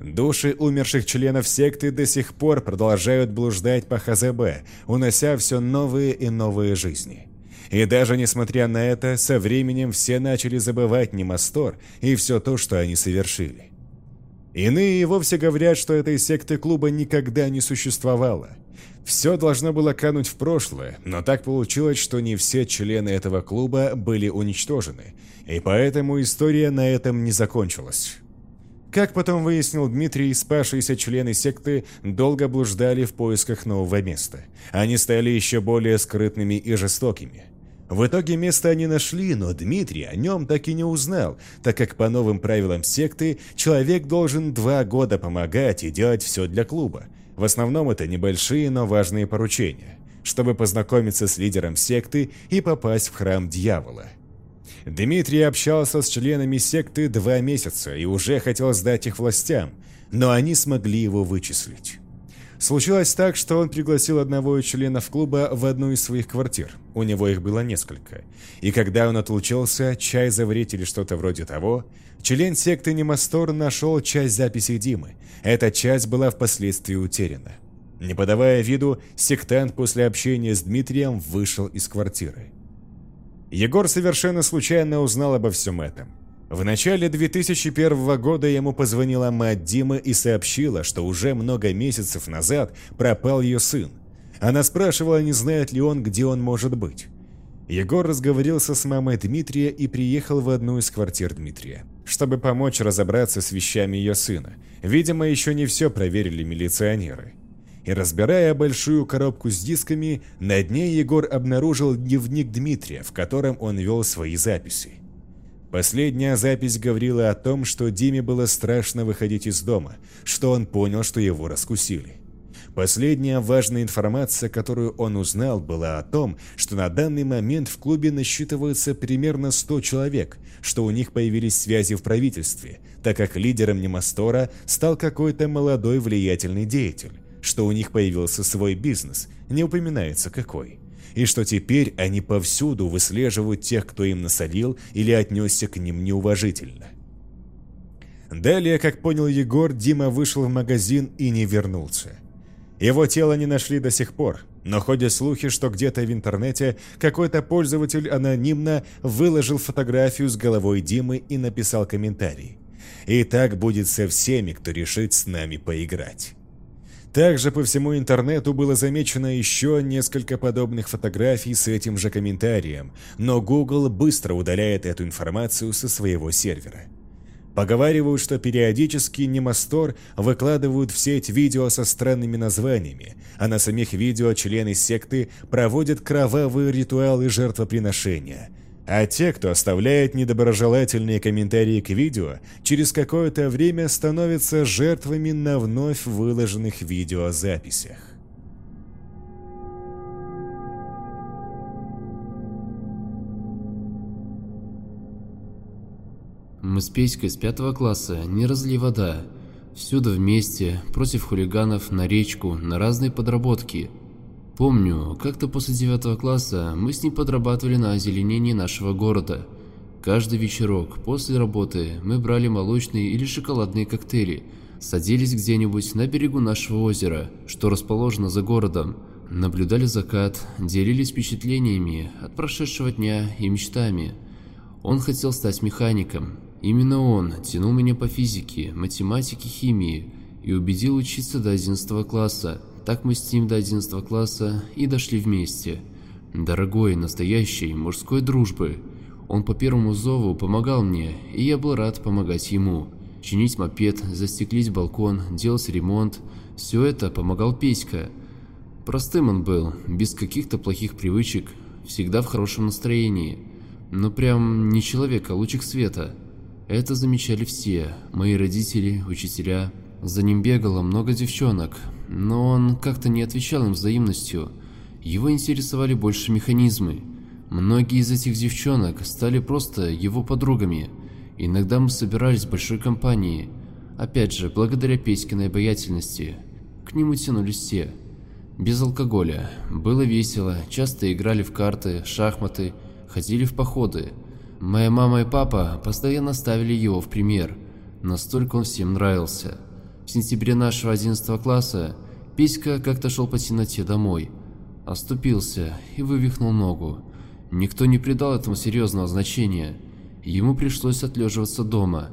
Души умерших членов секты до сих пор продолжают блуждать по ХЗБ, унося все новые и новые жизни. И даже несмотря на это, со временем все начали забывать Немастор и все то, что они совершили. Иные и вовсе говорят, что этой секты клуба никогда не существовало. Все должно было кануть в прошлое, но так получилось, что не все члены этого клуба были уничтожены, и поэтому история на этом не закончилась. Как потом выяснил Дмитрий, спасшиеся члены секты долго блуждали в поисках нового места. Они стали еще более скрытными и жестокими. В итоге место они нашли, но Дмитрий о нем так и не узнал, так как по новым правилам секты человек должен два года помогать и делать все для клуба. В основном это небольшие, но важные поручения, чтобы познакомиться с лидером секты и попасть в храм дьявола. Дмитрий общался с членами секты два месяца и уже хотел сдать их властям, но они смогли его вычислить. Случилось так, что он пригласил одного из членов клуба в одну из своих квартир. У него их было несколько. И когда он отлучился, чай заварить или что-то вроде того, член секты Немастор нашел часть записей Димы. Эта часть была впоследствии утеряна. Не подавая виду, сектант после общения с Дмитрием вышел из квартиры. Егор совершенно случайно узнал обо всем этом. В начале 2001 года ему позвонила мать Димы и сообщила, что уже много месяцев назад пропал ее сын. Она спрашивала, не знает ли он, где он может быть. Егор разговорился с мамой Дмитрия и приехал в одну из квартир Дмитрия, чтобы помочь разобраться с вещами ее сына. Видимо, еще не все проверили милиционеры и разбирая большую коробку с дисками, на дне Егор обнаружил дневник Дмитрия, в котором он вел свои записи. Последняя запись говорила о том, что Диме было страшно выходить из дома, что он понял, что его раскусили. Последняя важная информация, которую он узнал, была о том, что на данный момент в клубе насчитывается примерно 100 человек, что у них появились связи в правительстве, так как лидером Немастора стал какой-то молодой влиятельный деятель что у них появился свой бизнес, не упоминается какой, и что теперь они повсюду выслеживают тех, кто им насолил или отнесся к ним неуважительно. Далее, как понял Егор, Дима вышел в магазин и не вернулся. Его тело не нашли до сих пор, но ходят слухи, что где-то в интернете какой-то пользователь анонимно выложил фотографию с головой Димы и написал комментарий. И так будет со всеми, кто решит с нами поиграть. Также по всему интернету было замечено еще несколько подобных фотографий с этим же комментарием, но Google быстро удаляет эту информацию со своего сервера. Поговаривают, что периодически Немастор выкладывают в сеть видео со странными названиями, а на самих видео члены секты проводят кровавые ритуалы жертвоприношения – а те, кто оставляет недоброжелательные комментарии к видео, через какое-то время становятся жертвами на вновь выложенных видеозаписях. Мы с Петькой с пятого класса не разли вода. Всюду вместе, против хулиганов, на речку, на разные подработки – Помню, как-то после девятого класса мы с ним подрабатывали на озеленении нашего города. Каждый вечерок после работы мы брали молочные или шоколадные коктейли, садились где-нибудь на берегу нашего озера, что расположено за городом, наблюдали закат, делились впечатлениями от прошедшего дня и мечтами. Он хотел стать механиком. Именно он тянул меня по физике, математике, химии и убедил учиться до 11 класса. Так мы с ним до 11 класса и дошли вместе. Дорогой, настоящей, мужской дружбы. Он по первому зову помогал мне, и я был рад помогать ему. чинить мопед, застеклить балкон, делать ремонт. Все это помогал Песька. Простым он был, без каких-то плохих привычек, всегда в хорошем настроении. Но прям не человек, а лучик света. Это замечали все, мои родители, учителя. За ним бегало много девчонок, но он как-то не отвечал им взаимностью. Его интересовали больше механизмы. Многие из этих девчонок стали просто его подругами. Иногда мы собирались в большой компании. Опять же, благодаря Петькиной обаятельности. К нему тянулись все. Без алкоголя. Было весело, часто играли в карты, шахматы, ходили в походы. Моя мама и папа постоянно ставили его в пример. Настолько он всем нравился. В сентябре нашего 11 класса Петька как-то шел по темноте домой. Оступился и вывихнул ногу. Никто не придал этому серьезного значения. Ему пришлось отлеживаться дома.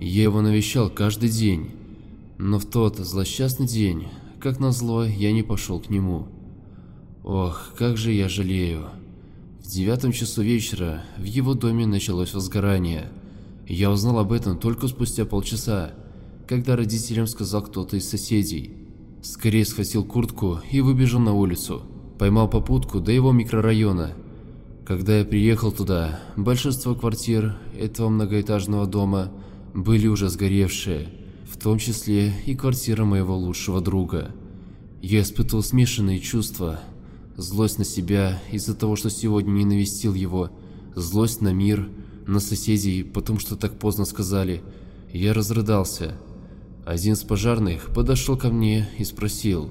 Я его навещал каждый день. Но в тот злосчастный день, как назло, я не пошел к нему. Ох, как же я жалею. В девятом часу вечера в его доме началось возгорание. Я узнал об этом только спустя полчаса, когда родителям сказал кто-то из соседей. Скорее схватил куртку и выбежал на улицу. Поймал попутку до его микрорайона когда я приехал туда, большинство квартир этого многоэтажного дома были уже сгоревшие, в том числе и квартира моего лучшего друга. Я испытывал смешанные чувства. Злость на себя из-за того, что сегодня не навестил его, злость на мир, на соседей, потому что так поздно сказали. Я разрыдался. Один из пожарных подошел ко мне и спросил.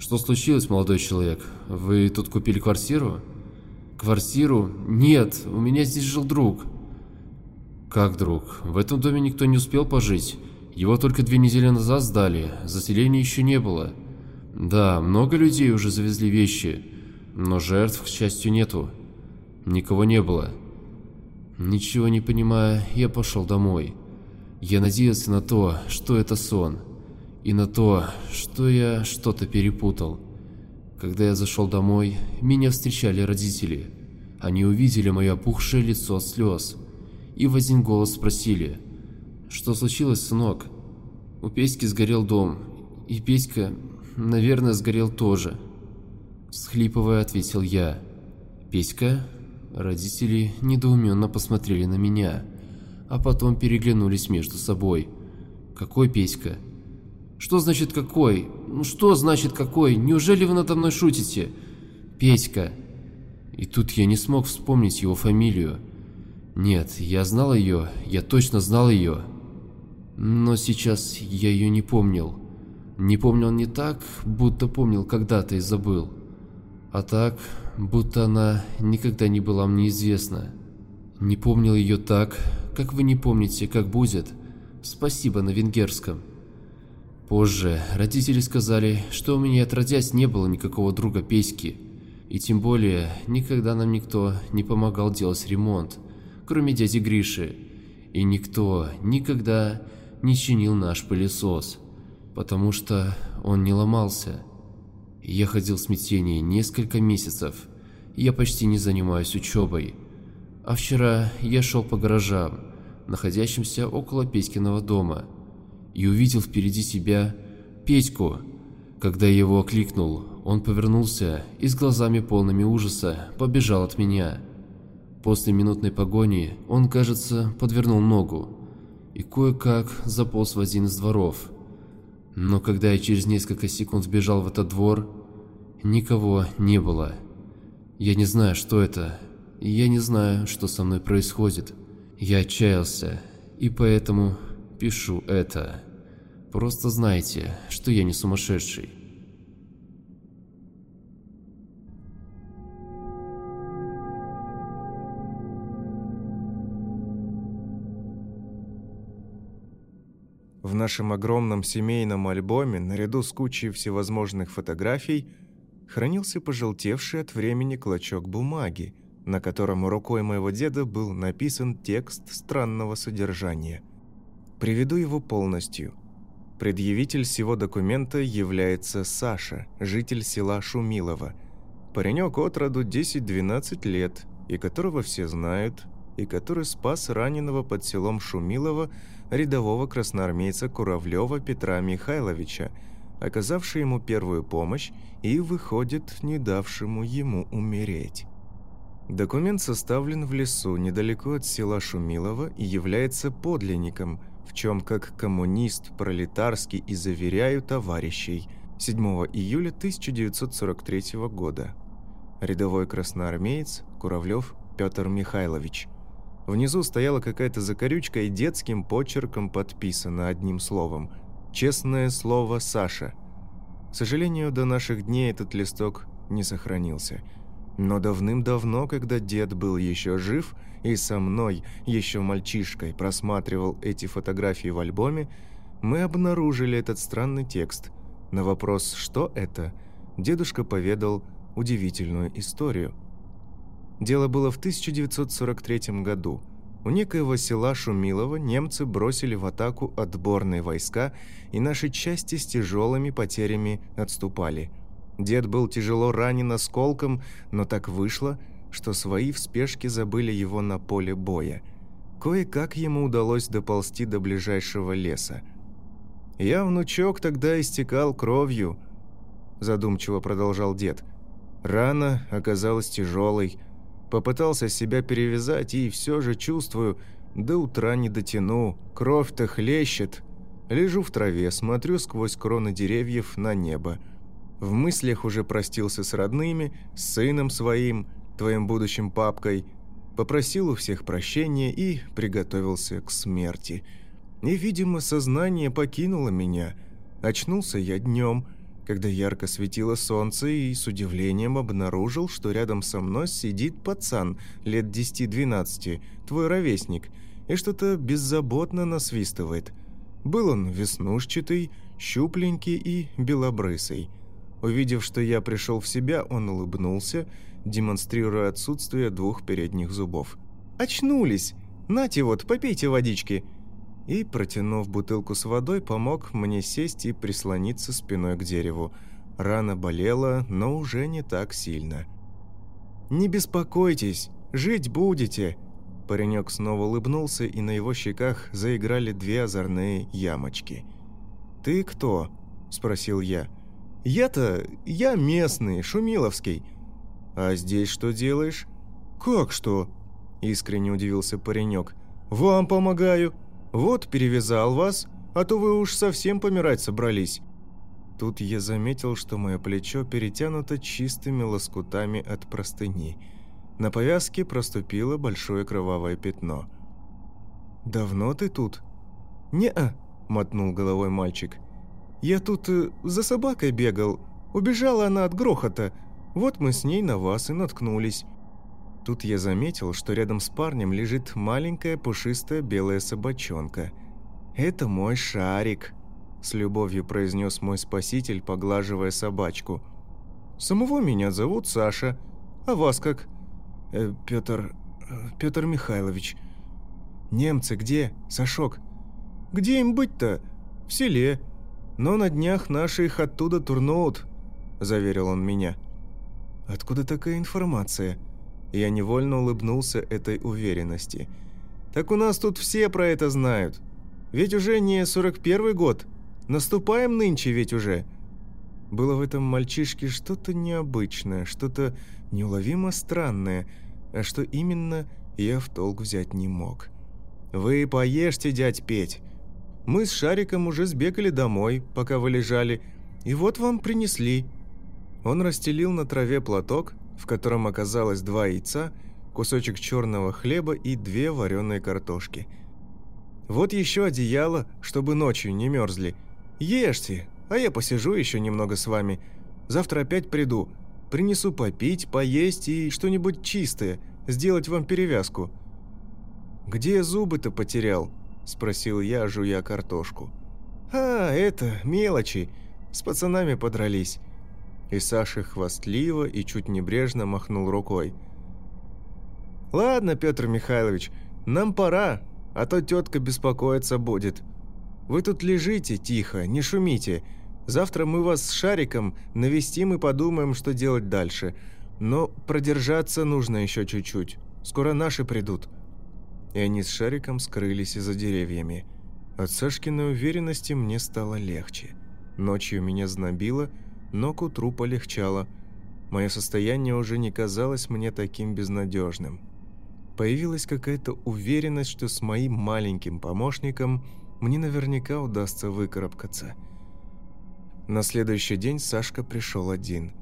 «Что случилось, молодой человек? Вы тут купили квартиру?» Квартиру? Нет, у меня здесь жил друг. Как друг? В этом доме никто не успел пожить. Его только две недели назад сдали, заселения еще не было. Да, много людей уже завезли вещи, но жертв, к счастью, нету. Никого не было. Ничего не понимая, я пошел домой. Я надеялся на то, что это сон, и на то, что я что-то перепутал. Когда я зашел домой, меня встречали родители. Они увидели мое опухшее лицо от слез и в один голос спросили, «Что случилось, сынок?» У Песьки сгорел дом, и Песька, наверное, сгорел тоже. Схлипывая, ответил я. «Песька?» Родители недоуменно посмотрели на меня, а потом переглянулись между собой. «Какой Песька?» Что значит какой? Ну что значит какой? Неужели вы надо мной шутите? Петька. И тут я не смог вспомнить его фамилию. Нет, я знал ее, я точно знал ее. Но сейчас я ее не помнил. Не помнил не так, будто помнил когда-то и забыл. А так, будто она никогда не была мне известна. Не помнил ее так, как вы не помните, как будет. Спасибо на венгерском. Позже родители сказали, что у меня отродясь не было никакого друга Песьки, и тем более никогда нам никто не помогал делать ремонт, кроме дяди Гриши, и никто никогда не чинил наш пылесос, потому что он не ломался. Я ходил в смятении несколько месяцев, я почти не занимаюсь учебой, а вчера я шел по гаражам, находящимся около Песькиного дома, и увидел впереди себя Петьку. Когда я его окликнул, он повернулся и с глазами полными ужаса побежал от меня. После минутной погони он, кажется, подвернул ногу и кое-как заполз в один из дворов. Но когда я через несколько секунд бежал в этот двор, никого не было. Я не знаю, что это, я не знаю, что со мной происходит. Я отчаялся, и поэтому пишу это. Просто знайте, что я не сумасшедший. В нашем огромном семейном альбоме, наряду с кучей всевозможных фотографий, хранился пожелтевший от времени клочок бумаги, на котором рукой моего деда был написан текст странного содержания – Приведу его полностью. Предъявитель всего документа является Саша, житель села Шумилово. Паренек от роду 10-12 лет, и которого все знают, и который спас раненого под селом Шумилово рядового красноармейца Куравлева Петра Михайловича, оказавший ему первую помощь и, выходит, не давшему ему умереть. Документ составлен в лесу, недалеко от села Шумилово, и является подлинником, в чем как коммунист пролетарский и заверяю товарищей 7 июля 1943 года. Рядовой красноармеец Куравлев Петр Михайлович. Внизу стояла какая-то закорючка и детским почерком подписано одним словом «Честное слово Саша». К сожалению, до наших дней этот листок не сохранился – но давным-давно, когда дед был еще жив и со мной, еще мальчишкой, просматривал эти фотографии в альбоме, мы обнаружили этот странный текст. На вопрос «что это?» дедушка поведал удивительную историю. Дело было в 1943 году. У некоего села Шумилова немцы бросили в атаку отборные войска, и наши части с тяжелыми потерями отступали – Дед был тяжело ранен осколком, но так вышло, что свои в спешке забыли его на поле боя. Кое-как ему удалось доползти до ближайшего леса. «Я, внучок, тогда истекал кровью», – задумчиво продолжал дед. «Рана оказалась тяжелой. Попытался себя перевязать и все же чувствую, до утра не дотяну, кровь-то хлещет. Лежу в траве, смотрю сквозь кроны деревьев на небо. В мыслях уже простился с родными, с сыном своим, твоим будущим папкой, попросил у всех прощения и приготовился к смерти. И, видимо, сознание покинуло меня. Очнулся я днем, когда ярко светило солнце, и с удивлением обнаружил, что рядом со мной сидит пацан лет 10-12, твой ровесник, и что-то беззаботно насвистывает. Был он веснушчатый, щупленький и белобрысый – Увидев, что я пришел в себя, он улыбнулся, демонстрируя отсутствие двух передних зубов. «Очнулись! Нате вот, попейте водички!» И, протянув бутылку с водой, помог мне сесть и прислониться спиной к дереву. Рана болела, но уже не так сильно. «Не беспокойтесь, жить будете!» Паренек снова улыбнулся, и на его щеках заиграли две озорные ямочки. «Ты кто?» – спросил я. Я-то... я местный, Шумиловский. А здесь что делаешь? Как что? Искренне удивился паренек. Вам помогаю. Вот перевязал вас, а то вы уж совсем помирать собрались. Тут я заметил, что мое плечо перетянуто чистыми лоскутами от простыни. На повязке проступило большое кровавое пятно. «Давно ты тут?» «Не-а», — мотнул головой мальчик. Я тут э, за собакой бегал. Убежала она от грохота. Вот мы с ней на вас и наткнулись». Тут я заметил, что рядом с парнем лежит маленькая пушистая белая собачонка. «Это мой шарик», – с любовью произнес мой спаситель, поглаживая собачку. «Самого меня зовут Саша. А вас как?» э, «Петр... Э, Петр Михайлович». «Немцы где, Сашок?» «Где им быть-то? В селе. Но на днях наши их оттуда турнут», – заверил он меня. «Откуда такая информация?» Я невольно улыбнулся этой уверенности. «Так у нас тут все про это знают. Ведь уже не 41-й год. Наступаем нынче ведь уже». Было в этом мальчишке что-то необычное, что-то неуловимо странное, а что именно, я в толк взять не мог. «Вы поешьте, дядь Петь. Мы с Шариком уже сбегали домой, пока вы лежали, и вот вам принесли». Он расстелил на траве платок, в котором оказалось два яйца, кусочек черного хлеба и две вареные картошки. «Вот еще одеяло, чтобы ночью не мерзли. Ешьте, а я посижу еще немного с вами. Завтра опять приду. Принесу попить, поесть и что-нибудь чистое, сделать вам перевязку». «Где зубы-то потерял?» – спросил я, жуя картошку. «А, это, мелочи. С пацанами подрались». И Саша хвастливо и чуть небрежно махнул рукой. «Ладно, Петр Михайлович, нам пора, а то тетка беспокоиться будет. Вы тут лежите тихо, не шумите. Завтра мы вас с Шариком навестим и подумаем, что делать дальше. Но продержаться нужно еще чуть-чуть. Скоро наши придут» и они с Шариком скрылись за деревьями. От Сашкиной уверенности мне стало легче. Ночью меня знобило, но к утру полегчало. Мое состояние уже не казалось мне таким безнадежным. Появилась какая-то уверенность, что с моим маленьким помощником мне наверняка удастся выкарабкаться. На следующий день Сашка пришел один.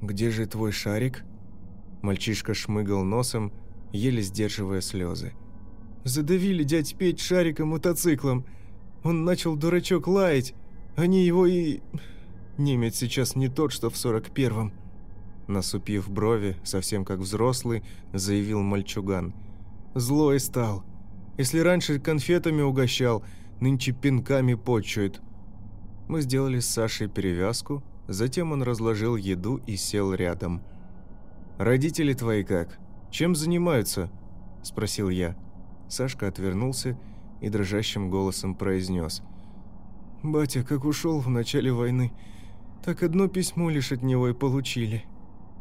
«Где же твой шарик?» Мальчишка шмыгал носом, еле сдерживая слезы. «Задавили дядь Петь шариком мотоциклом. Он начал дурачок лаять. Они его и... Немец сейчас не тот, что в сорок первом». Насупив брови, совсем как взрослый, заявил мальчуган. «Злой стал. Если раньше конфетами угощал, нынче пинками почует». Мы сделали с Сашей перевязку, затем он разложил еду и сел рядом. «Родители твои как? Чем занимаются?» – спросил я. Сашка отвернулся и дрожащим голосом произнес. «Батя, как ушел в начале войны, так одно письмо лишь от него и получили.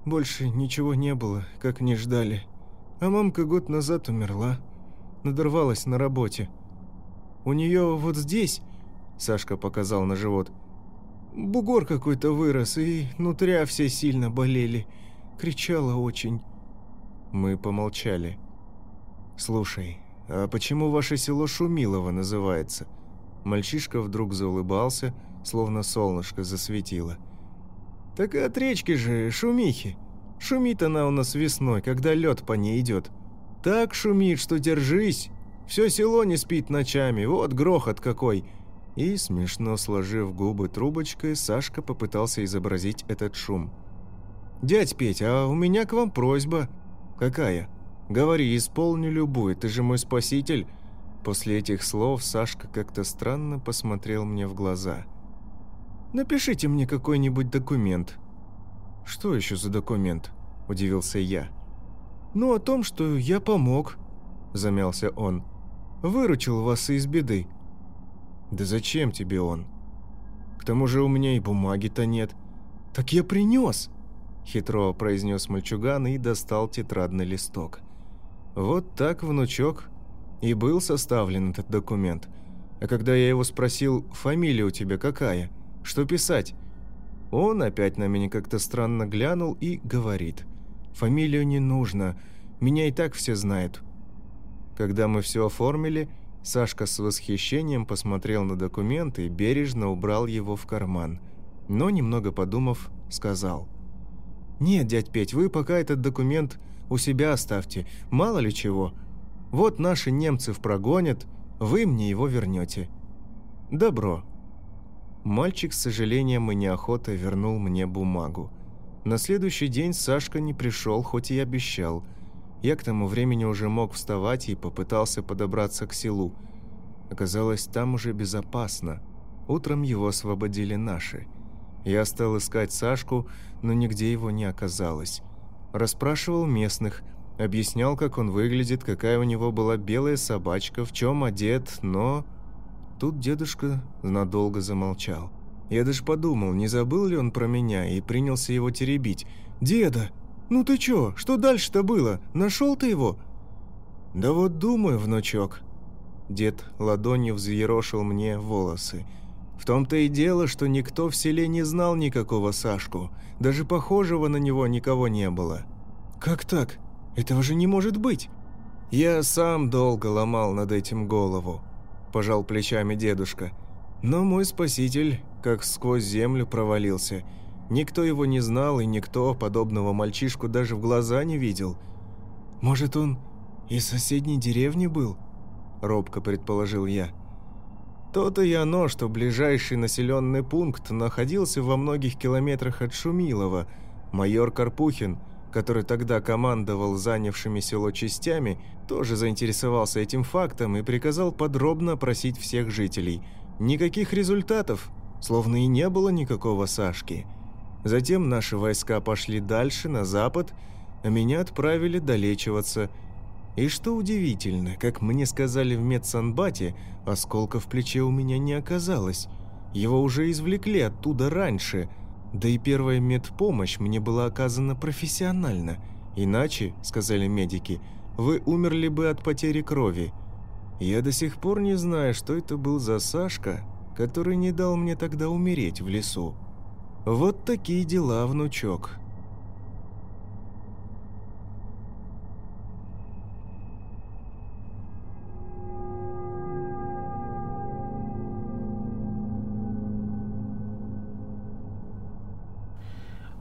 Больше ничего не было, как не ждали. А мамка год назад умерла. Надорвалась на работе. У нее вот здесь, Сашка показал на живот, бугор какой-то вырос, и нутря все сильно болели. Кричала очень. Мы помолчали. «Слушай, а почему ваше село Шумилово называется?» Мальчишка вдруг заулыбался, словно солнышко засветило. Так от речки же, шумихи. Шумит она у нас весной, когда лед по ней идет. Так шумит, что держись. Все село не спит ночами, вот грохот какой. И, смешно сложив губы трубочкой, Сашка попытался изобразить этот шум. «Дядь Петь, а у меня к вам просьба». «Какая?» «Говори, исполню любую, ты же мой спаситель». После этих слов Сашка как-то странно посмотрел мне в глаза – Напишите мне какой-нибудь документ». «Что еще за документ?» – удивился я. «Ну, о том, что я помог», – замялся он. «Выручил вас из беды». «Да зачем тебе он?» «К тому же у меня и бумаги-то нет». «Так я принес», – хитро произнес мальчуган и достал тетрадный листок. «Вот так, внучок, и был составлен этот документ. А когда я его спросил, фамилия у тебя какая?» Что писать? Он опять на меня как-то странно глянул и говорит. «Фамилию не нужно, меня и так все знают». Когда мы все оформили, Сашка с восхищением посмотрел на документ и бережно убрал его в карман. Но, немного подумав, сказал. «Нет, дядь Петь, вы пока этот документ у себя оставьте, мало ли чего. Вот наши немцев прогонят, вы мне его вернете». «Добро», Мальчик с сожалением и неохотой вернул мне бумагу. На следующий день Сашка не пришел, хоть и обещал. Я к тому времени уже мог вставать и попытался подобраться к селу. Оказалось, там уже безопасно. Утром его освободили наши. Я стал искать Сашку, но нигде его не оказалось. Расспрашивал местных, объяснял, как он выглядит, какая у него была белая собачка, в чем одет, но... Тут дедушка надолго замолчал. Я даже подумал, не забыл ли он про меня, и принялся его теребить. «Деда, ну ты чё, что дальше-то было? Нашел ты его?» «Да вот думаю, внучок». Дед ладонью взъерошил мне волосы. В том-то и дело, что никто в селе не знал никакого Сашку. Даже похожего на него никого не было. «Как так? Этого же не может быть!» Я сам долго ломал над этим голову. – пожал плечами дедушка. Но мой спаситель как сквозь землю провалился. Никто его не знал, и никто подобного мальчишку даже в глаза не видел. «Может, он из соседней деревни был?» – робко предположил я. То-то и оно, что ближайший населенный пункт находился во многих километрах от Шумилова. Майор Карпухин – который тогда командовал занявшими село частями, тоже заинтересовался этим фактом и приказал подробно опросить всех жителей. Никаких результатов, словно и не было никакого Сашки. Затем наши войска пошли дальше, на запад, а меня отправили долечиваться. И что удивительно, как мне сказали в медсанбате, осколка в плече у меня не оказалось. Его уже извлекли оттуда раньше – да и первая медпомощь мне была оказана профессионально. Иначе, сказали медики, вы умерли бы от потери крови. Я до сих пор не знаю, что это был за Сашка, который не дал мне тогда умереть в лесу. Вот такие дела, внучок.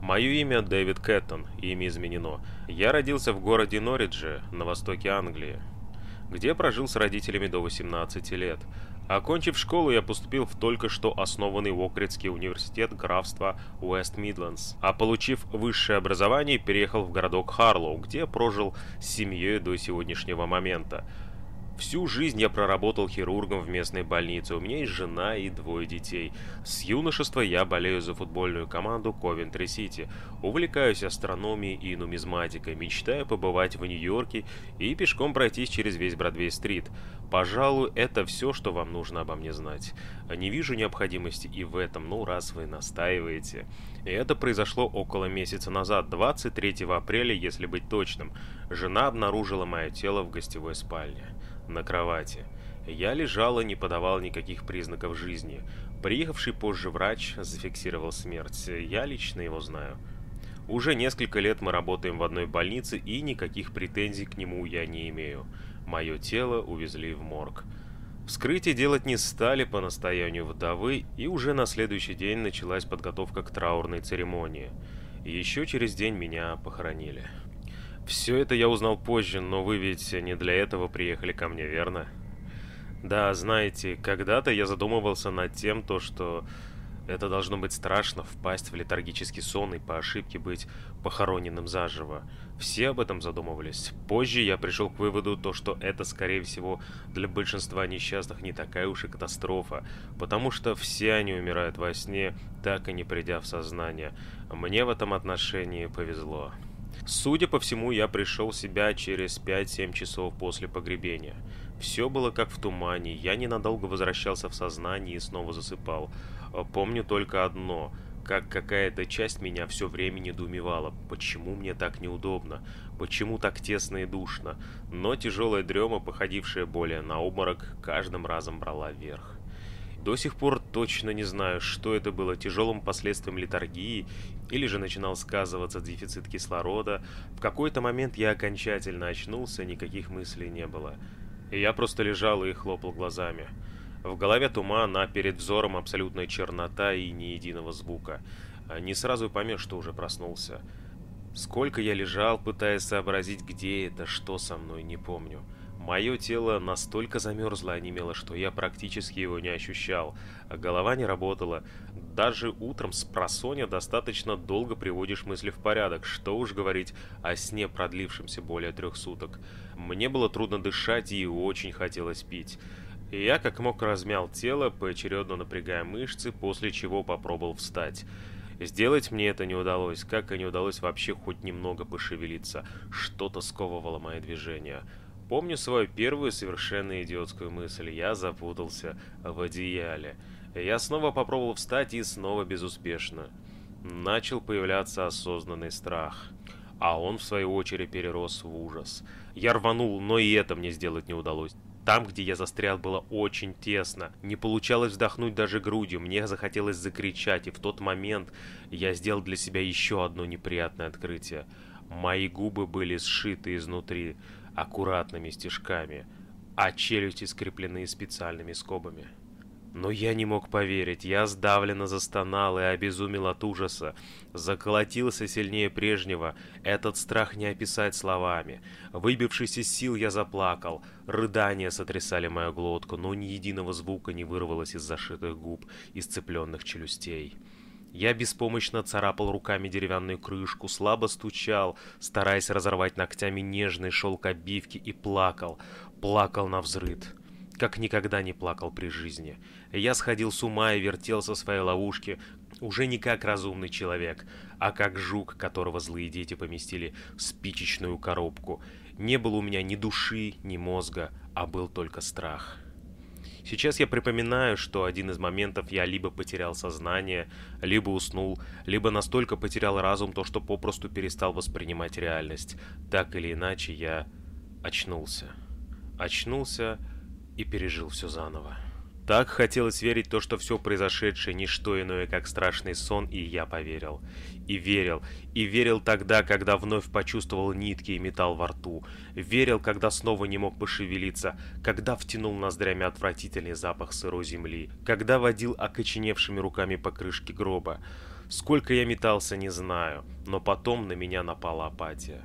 Мое имя Дэвид Кэттон, имя изменено. Я родился в городе Норридже, на востоке Англии, где прожил с родителями до 18 лет. Окончив школу, я поступил в только что основанный Уокридский университет графства Уэст Мидлендс, а получив высшее образование, переехал в городок Харлоу, где прожил с семьей до сегодняшнего момента. Всю жизнь я проработал хирургом в местной больнице. У меня есть жена и двое детей. С юношества я болею за футбольную команду Ковентри Сити. Увлекаюсь астрономией и нумизматикой. Мечтаю побывать в Нью-Йорке и пешком пройтись через весь Бродвей-стрит. Пожалуй, это все, что вам нужно обо мне знать. Не вижу необходимости и в этом, ну раз вы настаиваете. И это произошло около месяца назад, 23 апреля, если быть точным. Жена обнаружила мое тело в гостевой спальне на кровати. Я лежал и не подавал никаких признаков жизни. Приехавший позже врач зафиксировал смерть. Я лично его знаю. Уже несколько лет мы работаем в одной больнице, и никаких претензий к нему я не имею. Мое тело увезли в морг. Вскрытие делать не стали по настоянию вдовы, и уже на следующий день началась подготовка к траурной церемонии. еще через день меня похоронили. Все это я узнал позже, но вы ведь не для этого приехали ко мне, верно? Да, знаете, когда-то я задумывался над тем, то, что это должно быть страшно впасть в летаргический сон и по ошибке быть похороненным заживо. Все об этом задумывались. Позже я пришел к выводу, то, что это, скорее всего, для большинства несчастных не такая уж и катастрофа, потому что все они умирают во сне, так и не придя в сознание. Мне в этом отношении повезло. Судя по всему, я пришел в себя через 5-7 часов после погребения. Все было как в тумане, я ненадолго возвращался в сознание и снова засыпал. Помню только одно – как какая-то часть меня все время недоумевала, почему мне так неудобно, почему так тесно и душно, но тяжелая дрема, походившая более на обморок, каждым разом брала верх. До сих пор точно не знаю, что это было тяжелым последствием литургии или же начинал сказываться дефицит кислорода. В какой-то момент я окончательно очнулся, никаких мыслей не было. И я просто лежал и хлопал глазами. В голове туман, а перед взором абсолютная чернота и ни единого звука. Не сразу поймешь, что уже проснулся. Сколько я лежал, пытаясь сообразить, где это, что со мной, не помню. Мое тело настолько замерзло и онемело, что я практически его не ощущал, а голова не работала. Даже утром с просоня достаточно долго приводишь мысли в порядок, что уж говорить о сне, продлившемся более трех суток. Мне было трудно дышать и очень хотелось пить. Я как мог размял тело, поочередно напрягая мышцы, после чего попробовал встать. Сделать мне это не удалось, как и не удалось вообще хоть немного пошевелиться. Что-то сковывало мои движения. Помню свою первую совершенно идиотскую мысль. Я запутался в одеяле. Я снова попробовал встать и снова безуспешно. Начал появляться осознанный страх. А он, в свою очередь, перерос в ужас. Я рванул, но и это мне сделать не удалось. Там, где я застрял, было очень тесно. Не получалось вдохнуть даже грудью. Мне захотелось закричать, и в тот момент я сделал для себя еще одно неприятное открытие. Мои губы были сшиты изнутри аккуратными стежками, а челюсти скреплены специальными скобами. Но я не мог поверить, я сдавленно застонал и обезумел от ужаса. Заколотился сильнее прежнего, этот страх не описать словами. Выбившись из сил, я заплакал. Рыдания сотрясали мою глотку, но ни единого звука не вырвалось из зашитых губ и сцепленных челюстей. Я беспомощно царапал руками деревянную крышку, слабо стучал, стараясь разорвать ногтями нежный шелк обивки и плакал, плакал на взрыд, как никогда не плакал при жизни. Я сходил с ума и вертелся в своей ловушке, уже не как разумный человек, а как жук, которого злые дети поместили в спичечную коробку. Не было у меня ни души, ни мозга, а был только страх. Сейчас я припоминаю, что один из моментов я либо потерял сознание, либо уснул, либо настолько потерял разум, то что попросту перестал воспринимать реальность. Так или иначе, я очнулся. Очнулся и пережил все заново. Так хотелось верить то, что все произошедшее не что иное, как страшный сон, и я поверил. И верил. И верил тогда, когда вновь почувствовал нитки и металл во рту. Верил, когда снова не мог пошевелиться, когда втянул ноздрями отвратительный запах сырой земли, когда водил окоченевшими руками по крышке гроба. Сколько я метался, не знаю, но потом на меня напала апатия.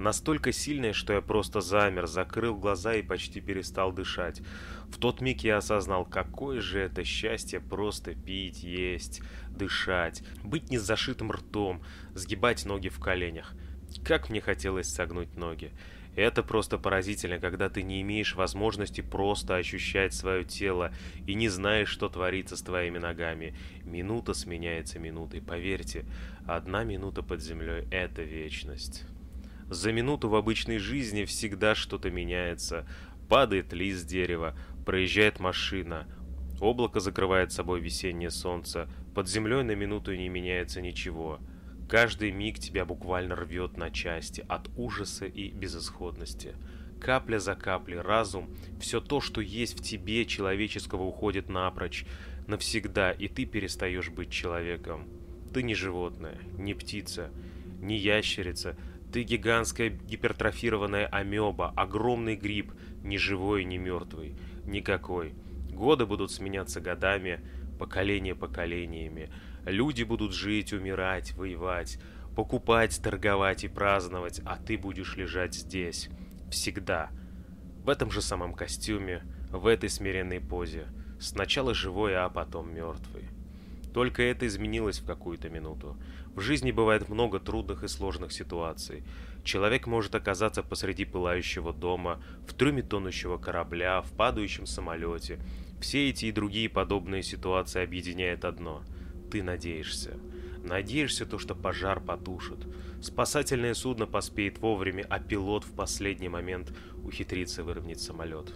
Настолько сильная, что я просто замер, закрыл глаза и почти перестал дышать. В тот миг я осознал, какое же это счастье просто пить, есть, дышать, быть не зашитым ртом, сгибать ноги в коленях. Как мне хотелось согнуть ноги. Это просто поразительно, когда ты не имеешь возможности просто ощущать свое тело и не знаешь, что творится с твоими ногами. Минута сменяется минутой, поверьте, одна минута под землей – это вечность. За минуту в обычной жизни всегда что-то меняется. Падает лист дерева, проезжает машина, облако закрывает собой весеннее солнце, под землей на минуту не меняется ничего. Каждый миг тебя буквально рвет на части от ужаса и безысходности. Капля за каплей разум, все то, что есть в тебе человеческого, уходит напрочь, навсегда, и ты перестаешь быть человеком. Ты не животное, не птица, не ящерица, ты гигантская гипертрофированная амеба, огромный гриб, ни живой, ни мертвый, никакой. Годы будут сменяться годами, поколения поколениями. Люди будут жить, умирать, воевать, покупать, торговать и праздновать, а ты будешь лежать здесь. Всегда. В этом же самом костюме, в этой смиренной позе. Сначала живой, а потом мертвый. Только это изменилось в какую-то минуту. В жизни бывает много трудных и сложных ситуаций. Человек может оказаться посреди пылающего дома, в трюме тонущего корабля, в падающем самолете. Все эти и другие подобные ситуации объединяет одно – ты надеешься. Надеешься то, что пожар потушит. Спасательное судно поспеет вовремя, а пилот в последний момент ухитрится выровнять самолет.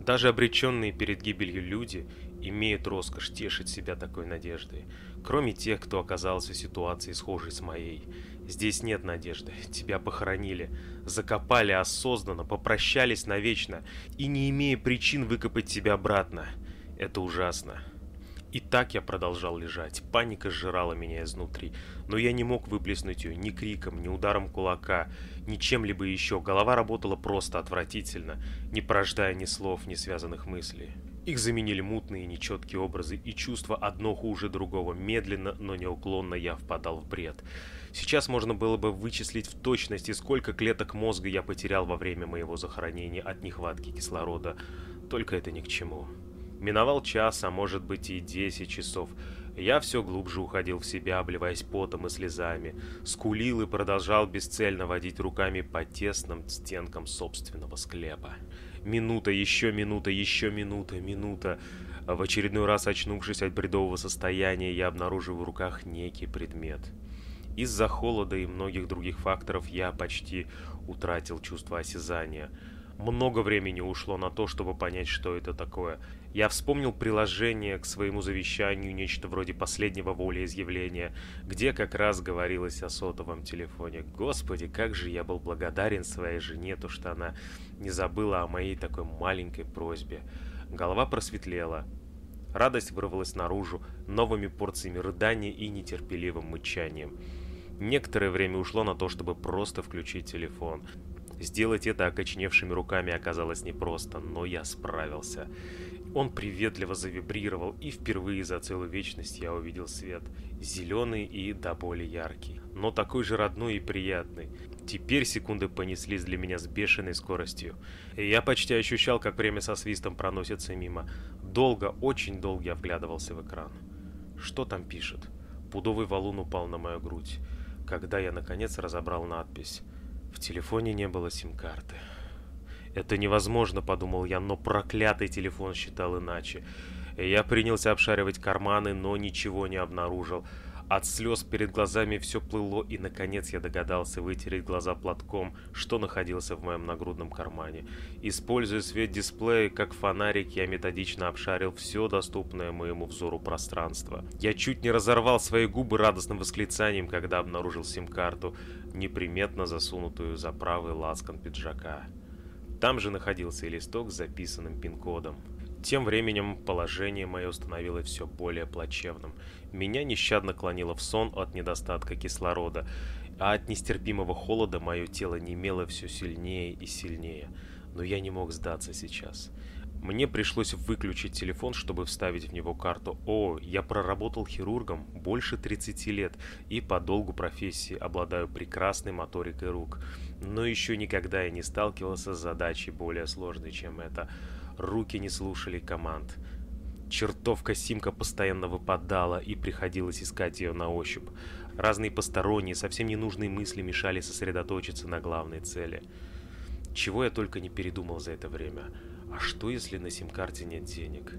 Даже обреченные перед гибелью люди имеют роскошь тешить себя такой надеждой. Кроме тех, кто оказался в ситуации схожей с моей. Здесь нет надежды. Тебя похоронили. Закопали осознанно, попрощались навечно и не имея причин выкопать тебя обратно. Это ужасно. И так я продолжал лежать. Паника сжирала меня изнутри. Но я не мог выплеснуть ее ни криком, ни ударом кулака, ни чем-либо еще. Голова работала просто отвратительно, не порождая ни слов, ни связанных мыслей. Их заменили мутные нечеткие образы и чувства одно хуже другого. Медленно, но неуклонно я впадал в бред. Сейчас можно было бы вычислить в точности, сколько клеток мозга я потерял во время моего захоронения от нехватки кислорода. Только это ни к чему. Миновал час, а может быть и 10 часов. Я все глубже уходил в себя, обливаясь потом и слезами. Скулил и продолжал бесцельно водить руками по тесным стенкам собственного склепа. Минута, еще минута, еще минута, минута. В очередной раз очнувшись от бредового состояния, я обнаружил в руках некий предмет. Из-за холода и многих других факторов я почти утратил чувство осязания. Много времени ушло на то, чтобы понять, что это такое. Я вспомнил приложение к своему завещанию, нечто вроде последнего волеизъявления, где как раз говорилось о сотовом телефоне. Господи, как же я был благодарен своей жене, то что она не забыла о моей такой маленькой просьбе. Голова просветлела. Радость вырвалась наружу новыми порциями рыдания и нетерпеливым мычанием. Некоторое время ушло на то, чтобы просто включить телефон. Сделать это окоченевшими руками оказалось непросто, но я справился. Он приветливо завибрировал, и впервые за целую вечность я увидел свет. Зеленый и до боли яркий, но такой же родной и приятный. Теперь секунды понеслись для меня с бешеной скоростью. Я почти ощущал, как время со свистом проносится мимо. Долго, очень долго я вглядывался в экран. Что там пишет? Пудовый валун упал на мою грудь. Когда я наконец разобрал надпись. В телефоне не было сим-карты. Это невозможно, подумал я, но проклятый телефон считал иначе. Я принялся обшаривать карманы, но ничего не обнаружил. От слез перед глазами все плыло, и, наконец, я догадался вытереть глаза платком, что находился в моем нагрудном кармане. Используя свет дисплея как фонарик, я методично обшарил все доступное моему взору пространство. Я чуть не разорвал свои губы радостным восклицанием, когда обнаружил сим-карту, неприметно засунутую за правый лацкан пиджака. Там же находился и листок с записанным пин-кодом. Тем временем положение мое становилось все более плачевным. Меня нещадно клонило в сон от недостатка кислорода, а от нестерпимого холода мое тело немело все сильнее и сильнее. Но я не мог сдаться сейчас. Мне пришлось выключить телефон, чтобы вставить в него карту. О, я проработал хирургом больше 30 лет и по долгу профессии обладаю прекрасной моторикой рук. Но еще никогда я не сталкивался с задачей более сложной, чем это. Руки не слушали команд. Чертовка Симка постоянно выпадала, и приходилось искать ее на ощупь. Разные посторонние, совсем ненужные мысли мешали сосредоточиться на главной цели. Чего я только не передумал за это время. А что, если на сим-карте нет денег?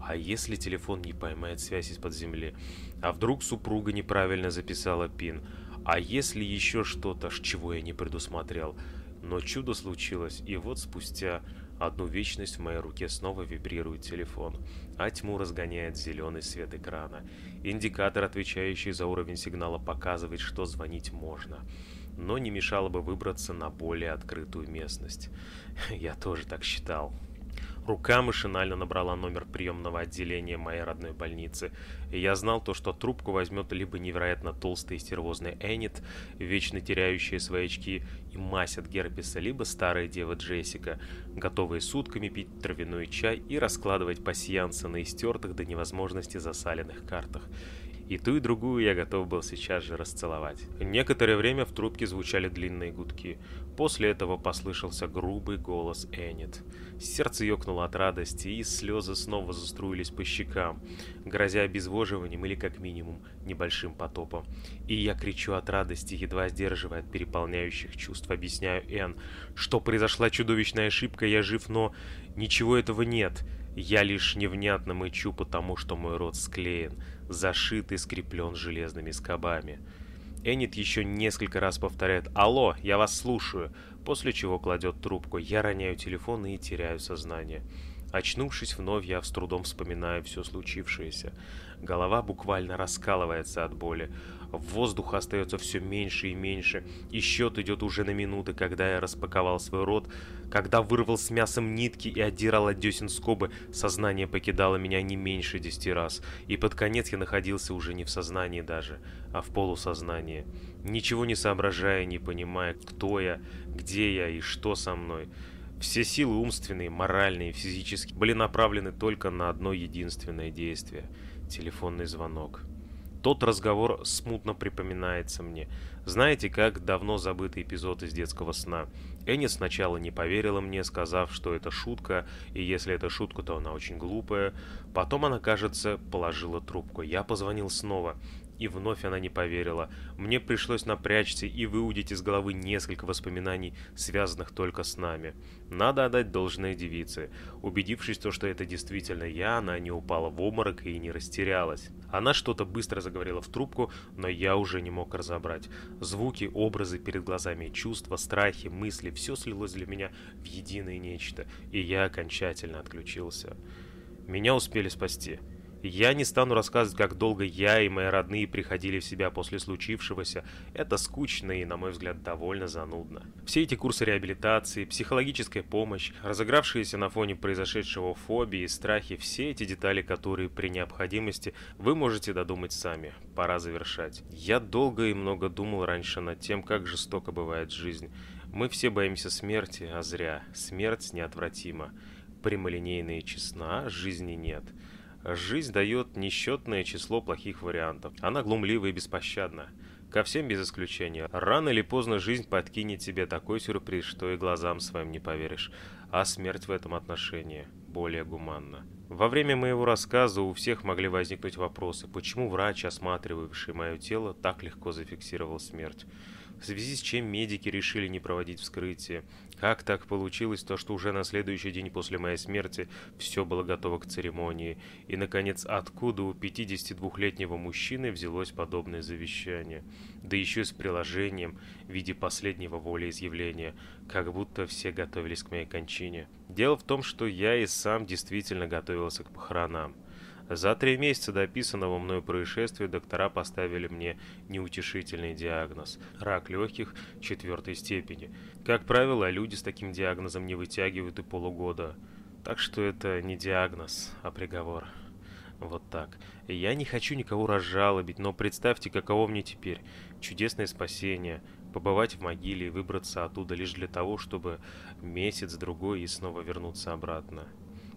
А если телефон не поймает связь из-под земли? А вдруг супруга неправильно записала пин? А если еще что-то, чего я не предусмотрел? Но чудо случилось, и вот спустя одну вечность в моей руке снова вибрирует телефон, а тьму разгоняет зеленый свет экрана. Индикатор, отвечающий за уровень сигнала, показывает, что звонить можно но не мешало бы выбраться на более открытую местность. Я тоже так считал. Рука машинально набрала номер приемного отделения моей родной больницы, и я знал то, что трубку возьмет либо невероятно толстый и стервозный Эннет, вечно теряющая свои очки и мазь от герпеса, либо старая дева Джессика, готовая сутками пить травяной чай и раскладывать пасьянцы на истертых до невозможности засаленных картах. И ту, и другую я готов был сейчас же расцеловать. Некоторое время в трубке звучали длинные гудки. После этого послышался грубый голос Эннет. Сердце ёкнуло от радости, и слезы снова заструились по щекам, грозя обезвоживанием или, как минимум, небольшим потопом. И я кричу от радости, едва сдерживая от переполняющих чувств. Объясняю Энн, что произошла чудовищная ошибка, я жив, но ничего этого нет. Я лишь невнятно мычу, потому что мой рот склеен, зашит и скреплен железными скобами. Эннет еще несколько раз повторяет «Алло, я вас слушаю», после чего кладет трубку. Я роняю телефон и теряю сознание. Очнувшись вновь, я с трудом вспоминаю все случившееся. Голова буквально раскалывается от боли. Воздуха остается все меньше и меньше, и счет идет уже на минуты, когда я распаковал свой рот, когда вырвал с мясом нитки и отдирал от десен скобы, сознание покидало меня не меньше десяти раз, и под конец я находился уже не в сознании даже, а в полусознании, ничего не соображая, не понимая, кто я, где я и что со мной. Все силы умственные, моральные, физические были направлены только на одно единственное действие – телефонный звонок. Тот разговор смутно припоминается мне. Знаете, как давно забытый эпизод из детского сна. Энни сначала не поверила мне, сказав, что это шутка, и если это шутка, то она очень глупая. Потом она, кажется, положила трубку. Я позвонил снова. И вновь она не поверила. Мне пришлось напрячься и выудить из головы несколько воспоминаний, связанных только с нами. Надо отдать должное девице. Убедившись, то, что это действительно я, она не упала в обморок и не растерялась. Она что-то быстро заговорила в трубку, но я уже не мог разобрать. Звуки, образы перед глазами, чувства, страхи, мысли – все слилось для меня в единое нечто, и я окончательно отключился. Меня успели спасти. Я не стану рассказывать, как долго я и мои родные приходили в себя после случившегося. Это скучно и, на мой взгляд, довольно занудно. Все эти курсы реабилитации, психологическая помощь, разыгравшиеся на фоне произошедшего фобии и страхи, все эти детали, которые при необходимости вы можете додумать сами. Пора завершать. Я долго и много думал раньше над тем, как жестоко бывает жизнь. Мы все боимся смерти, а зря. Смерть неотвратима. Прямолинейная и честна, жизни нет. Жизнь дает несчетное число плохих вариантов. Она глумлива и беспощадна. Ко всем без исключения. Рано или поздно жизнь подкинет тебе такой сюрприз, что и глазам своим не поверишь. А смерть в этом отношении более гуманна. Во время моего рассказа у всех могли возникнуть вопросы, почему врач, осматривавший мое тело, так легко зафиксировал смерть в связи с чем медики решили не проводить вскрытие. Как так получилось, то что уже на следующий день после моей смерти все было готово к церемонии, и, наконец, откуда у 52-летнего мужчины взялось подобное завещание, да еще с приложением в виде последнего волеизъявления, как будто все готовились к моей кончине. Дело в том, что я и сам действительно готовился к похоронам. За три месяца до описанного мною происшествия доктора поставили мне неутешительный диагноз – рак легких четвертой степени. Как правило, люди с таким диагнозом не вытягивают и полугода. Так что это не диагноз, а приговор. Вот так. Я не хочу никого разжалобить, но представьте, каково мне теперь. Чудесное спасение. Побывать в могиле и выбраться оттуда лишь для того, чтобы месяц-другой и снова вернуться обратно.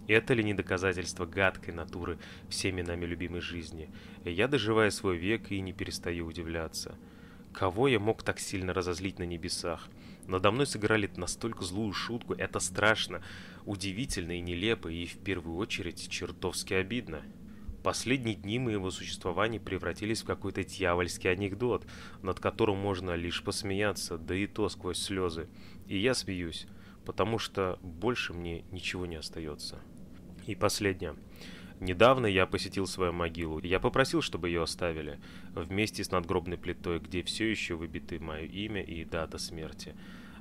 Это ли не доказательство гадкой натуры всеми нами любимой жизни? Я доживаю свой век и не перестаю удивляться. Кого я мог так сильно разозлить на небесах? Надо мной сыграли настолько злую шутку, это страшно, удивительно и нелепо, и в первую очередь чертовски обидно. Последние дни моего существования превратились в какой-то дьявольский анекдот, над которым можно лишь посмеяться, да и то сквозь слезы. И я смеюсь, потому что больше мне ничего не остается. И последнее. Недавно я посетил свою могилу. Я попросил, чтобы ее оставили, вместе с надгробной плитой, где все еще выбиты мое имя и дата смерти.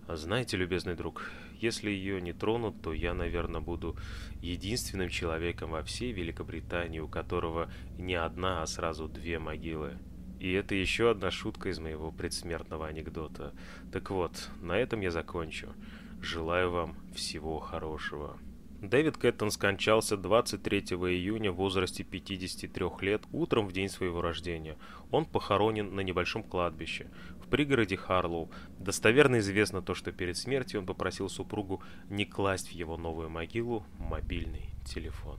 Знаете, любезный друг, если ее не тронут, то я, наверное, буду единственным человеком во всей Великобритании, у которого не одна, а сразу две могилы. И это еще одна шутка из моего предсмертного анекдота. Так вот, на этом я закончу. Желаю вам всего хорошего. Дэвид Кэттон скончался 23 июня в возрасте 53 лет утром в день своего рождения. Он похоронен на небольшом кладбище в пригороде Харлоу. Достоверно известно то, что перед смертью он попросил супругу не класть в его новую могилу мобильный телефон.